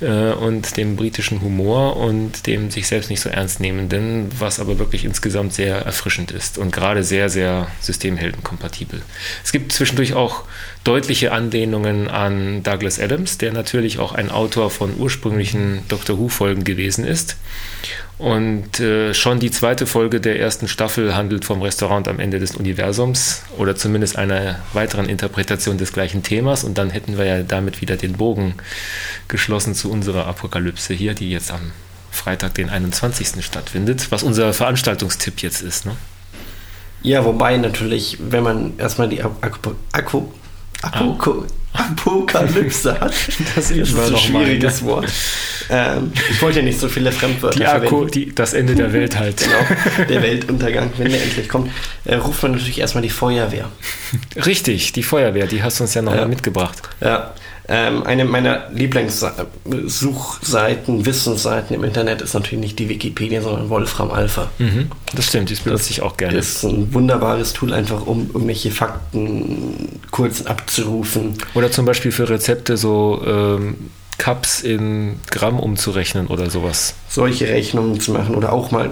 äh, und dem britischen Humor und dem sich selbst nicht so ernst nehmenden, was aber wirklich insgesamt sehr erfrischend ist und gerade sehr, sehr systemheldenkompatibel. Es gibt zwischendurch auch deutliche Anlehnungen an Douglas Adams, der natürlich auch ein Autor von ursprünglichen Doctor Who-Folgen gewesen ist. Und äh, schon die zweite Folge der ersten Staffel handelt vom Restaurant am Ende des Universums oder zumindest einer weiteren Interpretation des gleichen Themas. Und dann hätten wir ja damit wieder den Bogen geschlossen zu unserer Apokalypse hier, die jetzt am Freitag, den 21. stattfindet, was unser Veranstaltungstipp jetzt ist. Ne? Ja, wobei natürlich, wenn man erstmal die Akku, Akku, Apokalypse hat, das ist ein noch mal, schwieriges Wort. Ähm, ich wollte ja nicht so viele Fremdwörter Die verwenden. die, das Ende der Welt halt. Genau, der Weltuntergang, wenn der endlich kommt, äh, ruft man natürlich erstmal die Feuerwehr. Richtig, die Feuerwehr, die hast du uns ja noch Ja. mitgebracht. Ja, ähm, eine meiner Lieblingssuchseiten, Wissensseiten im Internet ist natürlich nicht die Wikipedia, sondern Wolfram Alpha. Mhm, das stimmt, das benutze ich auch gerne. ist ein wunderbares Tool, einfach um irgendwelche Fakten kurz abzurufen. Oder zum Beispiel für Rezepte so ähm, Cups in Gramm umzurechnen oder sowas. solche Rechnungen zu machen oder auch mal,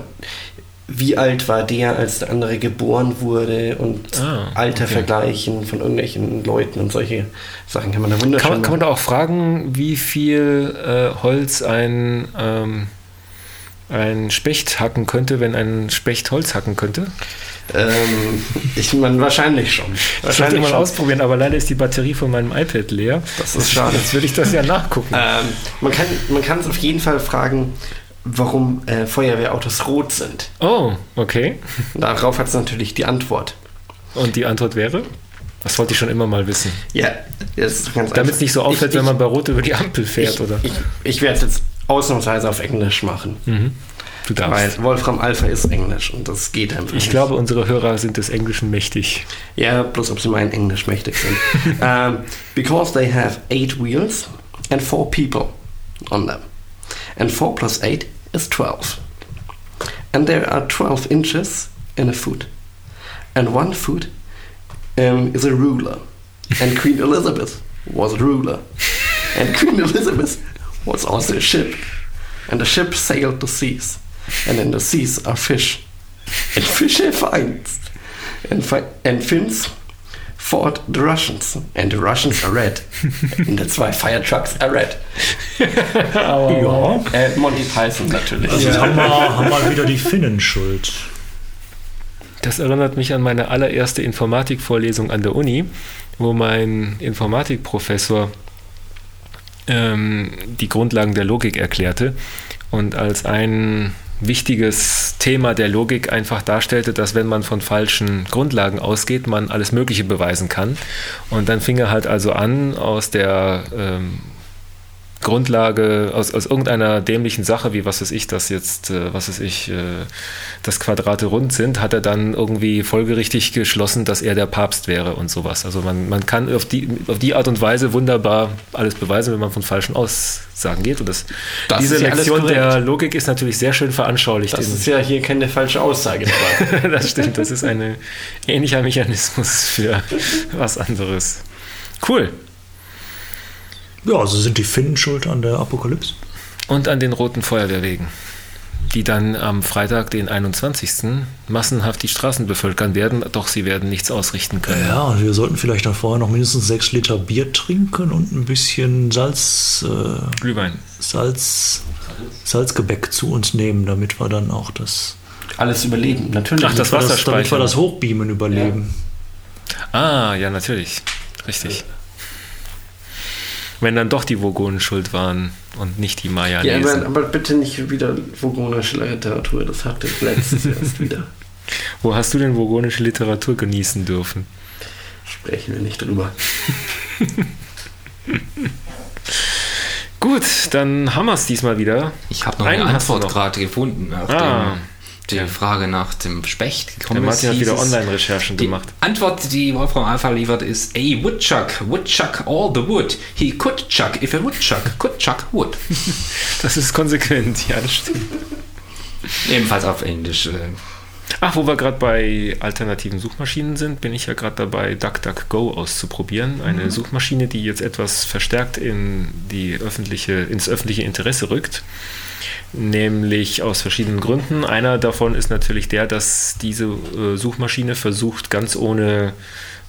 wie alt war der, als der andere geboren wurde und Ah, Alter okay. vergleichen von irgendwelchen Leuten und solche Sachen kann man da wunderschön Kann man, kann man da auch fragen, wie viel äh, Holz ein, ähm, ein Specht hacken könnte, wenn ein Specht Holz hacken könnte? ähm, ich meine, wahrscheinlich schon. Wahrscheinlich man schon. ausprobieren, aber leider ist die Batterie von meinem iPad leer. Das ist schade. Jetzt würde ich das ja nachgucken. Ähm, man kann man kann es auf jeden Fall fragen, warum äh, Feuerwehrautos rot sind. Oh, okay. Darauf hat es natürlich die Antwort. Und die Antwort wäre? Das wollte ich schon immer mal wissen. Ja, das ist ganz Damit es nicht so auffällt, Ich- wenn man bei Rot über die Ampel fährt, ich, oder? Ich, werde es jetzt ausnahmsweise auf Englisch machen. Mhm. Du darfst. Weil Wolfram Alpha ist Englisch und das geht einfach. Ich nicht. glaube, unsere Hörer sind des Englischen mächtig. Ja, bloß ob sie meinen Englisch mächtig sind. um, because they have eight wheels and four people on them. And four plus eight is twelve. And there are twelve inches in a foot. And one foot um, is a ruler. And Queen Elizabeth was a ruler. And Queen Elizabeth was also a ship. And the ship sailed the seas. And in the seas are fish. And fish are finds. And, fi- and fins Ford the Russians and the Russians are red. Und der zwei Fire Trucks are red. Ja. Äh, Monty Python natürlich. Also haben, wir, haben wir wieder die Finnen schuld. Das erinnert mich an meine allererste Informatikvorlesung an der Uni, wo mein Informatikprofessor ähm, die Grundlagen der Logik erklärte und als ein wichtiges Thema der Logik einfach darstellte, dass wenn man von falschen Grundlagen ausgeht, man alles Mögliche beweisen kann. Und dann fing er halt also an, aus der ähm, Grundlage, aus, aus irgendeiner dämlichen Sache, wie was weiß ich, das jetzt, äh, was weiß ich, äh, das Quadrate rund sind, hat er dann irgendwie folgerichtig geschlossen, dass er der Papst wäre und sowas. Also man, man kann auf die, auf die Art und Weise wunderbar alles beweisen, wenn man von falschen Aussagen geht. Und das, Das diese ja Lektion der. Logik ist natürlich sehr schön veranschaulicht. Das ist ja hier keine falsche Aussage. das stimmt, das ist ein ähnlicher Mechanismus für was anderes. Cool. Ja, also sind die Finnen schuld an der Apokalypse? Und an den roten Feuerwehrwegen, die dann am Freitag, den 21. massenhaft die Straßen bevölkern werden, doch sie werden nichts ausrichten können. Ja, wir sollten vielleicht dann vorher noch mindestens sechs Liter Bier trinken und ein bisschen Salz, äh, Glühwein. Salz, Salzgebäck zu uns nehmen, damit wir dann auch das, Alles überleben, natürlich. Ach, das damit wir Wasser das, damit wir das Hochbeamen überleben. Ah, ja, natürlich. Richtig. Wenn dann doch die Vogonen schuld waren und nicht die ja, Mayanesen. aber, aber bitte nicht wieder vogonische Literatur. Das hatte ich letztens erst wieder. Wo hast du denn vogonische Literatur genießen dürfen? Sprechen wir nicht drüber. Gut, dann haben wir es diesmal wieder. Ich habe noch Einen eine hast du Antwort noch. gerade gefunden, Ah. Die Ja. Frage nach dem Specht Der gekommen ist. Martin hat wieder Online-Recherchen Die gemacht. Antwort, die Wolfram Alpha liefert, ist A woodchuck would chuck all the wood. He could chuck if a woodchuck could chuck wood. Das ist konsequent, ja, das stimmt. Ebenfalls auf Englisch. Äh, Ach, wo wir gerade bei alternativen Suchmaschinen sind, bin ich ja gerade dabei, DuckDuckGo auszuprobieren. Eine Suchmaschine, die jetzt etwas verstärkt in die öffentliche, ins öffentliche Interesse rückt. Nämlich aus verschiedenen Gründen. Einer davon ist natürlich der, dass diese äh, Suchmaschine versucht, ganz ohne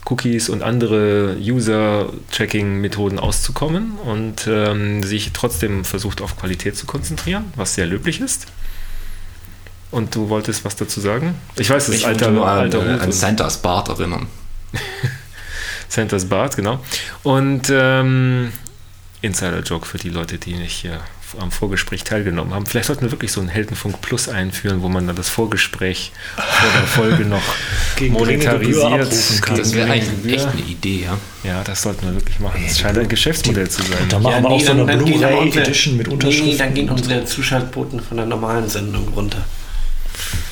Cookies und andere User-Tracking-Methoden auszukommen und ähm, sich trotzdem versucht, auf Qualität zu konzentrieren, was sehr löblich ist. Und du wolltest was dazu sagen? Ich weiß, es ist ich alter, nur an, alter äh, an Santas Bart erinnern. Santa's Bart, genau. Und ähm, Insider-Joke für die Leute, die nicht hier am Vorgespräch teilgenommen haben. Vielleicht sollten wir wirklich so einen Heldenfunk Plus einführen, wo man dann das Vorgespräch vor der Folge noch Gegen monetarisiert. kann. Das wäre eigentlich echt eine Idee, ja. Ja, das sollten wir wirklich machen. Das scheint ein Geschäftsmodell zu sein. Da machen wir auch so eine dann Blu-ray Edition mit Nee, Unterschriften. dann gehen unsere Zuschaltquoten von der normalen Sendung runter.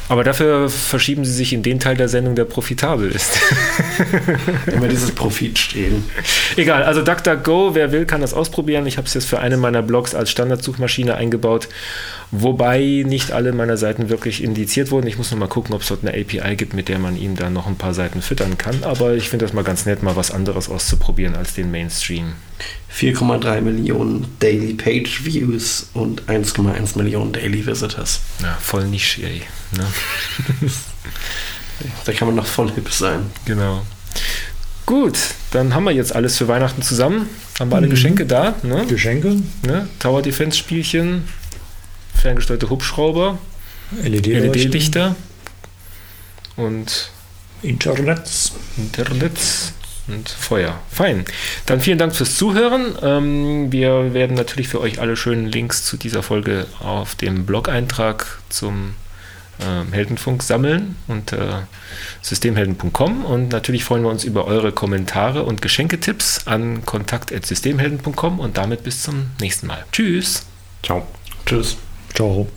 Aber dafür verschieben sie sich in den Teil der Sendung, der profitabel ist. Immer dieses Profitstreben. Egal, also DuckDuckGo, wer will, kann das ausprobieren. Ich habe es jetzt für eine meiner Blogs als Standardsuchmaschine eingebaut, wobei nicht alle meiner Seiten wirklich indiziert wurden. Ich muss noch mal gucken, ob es dort eine API gibt, mit der man ihnen dann noch ein paar Seiten füttern kann. Aber ich finde das mal ganz nett, mal was anderes auszuprobieren als den Mainstream. 4,3 Millionen Daily Page Views und 1,1 Millionen Daily Visitors. Ja, voll Nische, ey. Ne? Da kann man noch voll hip sein. Genau. Gut, dann haben wir jetzt alles für Weihnachten zusammen. Haben wir alle Geschenke da. Ne? Geschenke, Ne? Tower Defense Spielchen, ferngesteuerte Hubschrauber, LED-Leuchten, LED-Lichter und Internets. Internet und Feuer. Fein. Dann vielen Dank fürs Zuhören. Ähm, wir werden natürlich für euch alle schönen Links zu dieser Folge auf dem Blog-Eintrag zum ähm, Heldenfunk sammeln unter systemhelden.com und natürlich freuen wir uns über eure Kommentare und Geschenketipps an kontakt.systemhelden.com und damit bis zum nächsten Mal. Tschüss. Ciao. Tschüss. Ciao.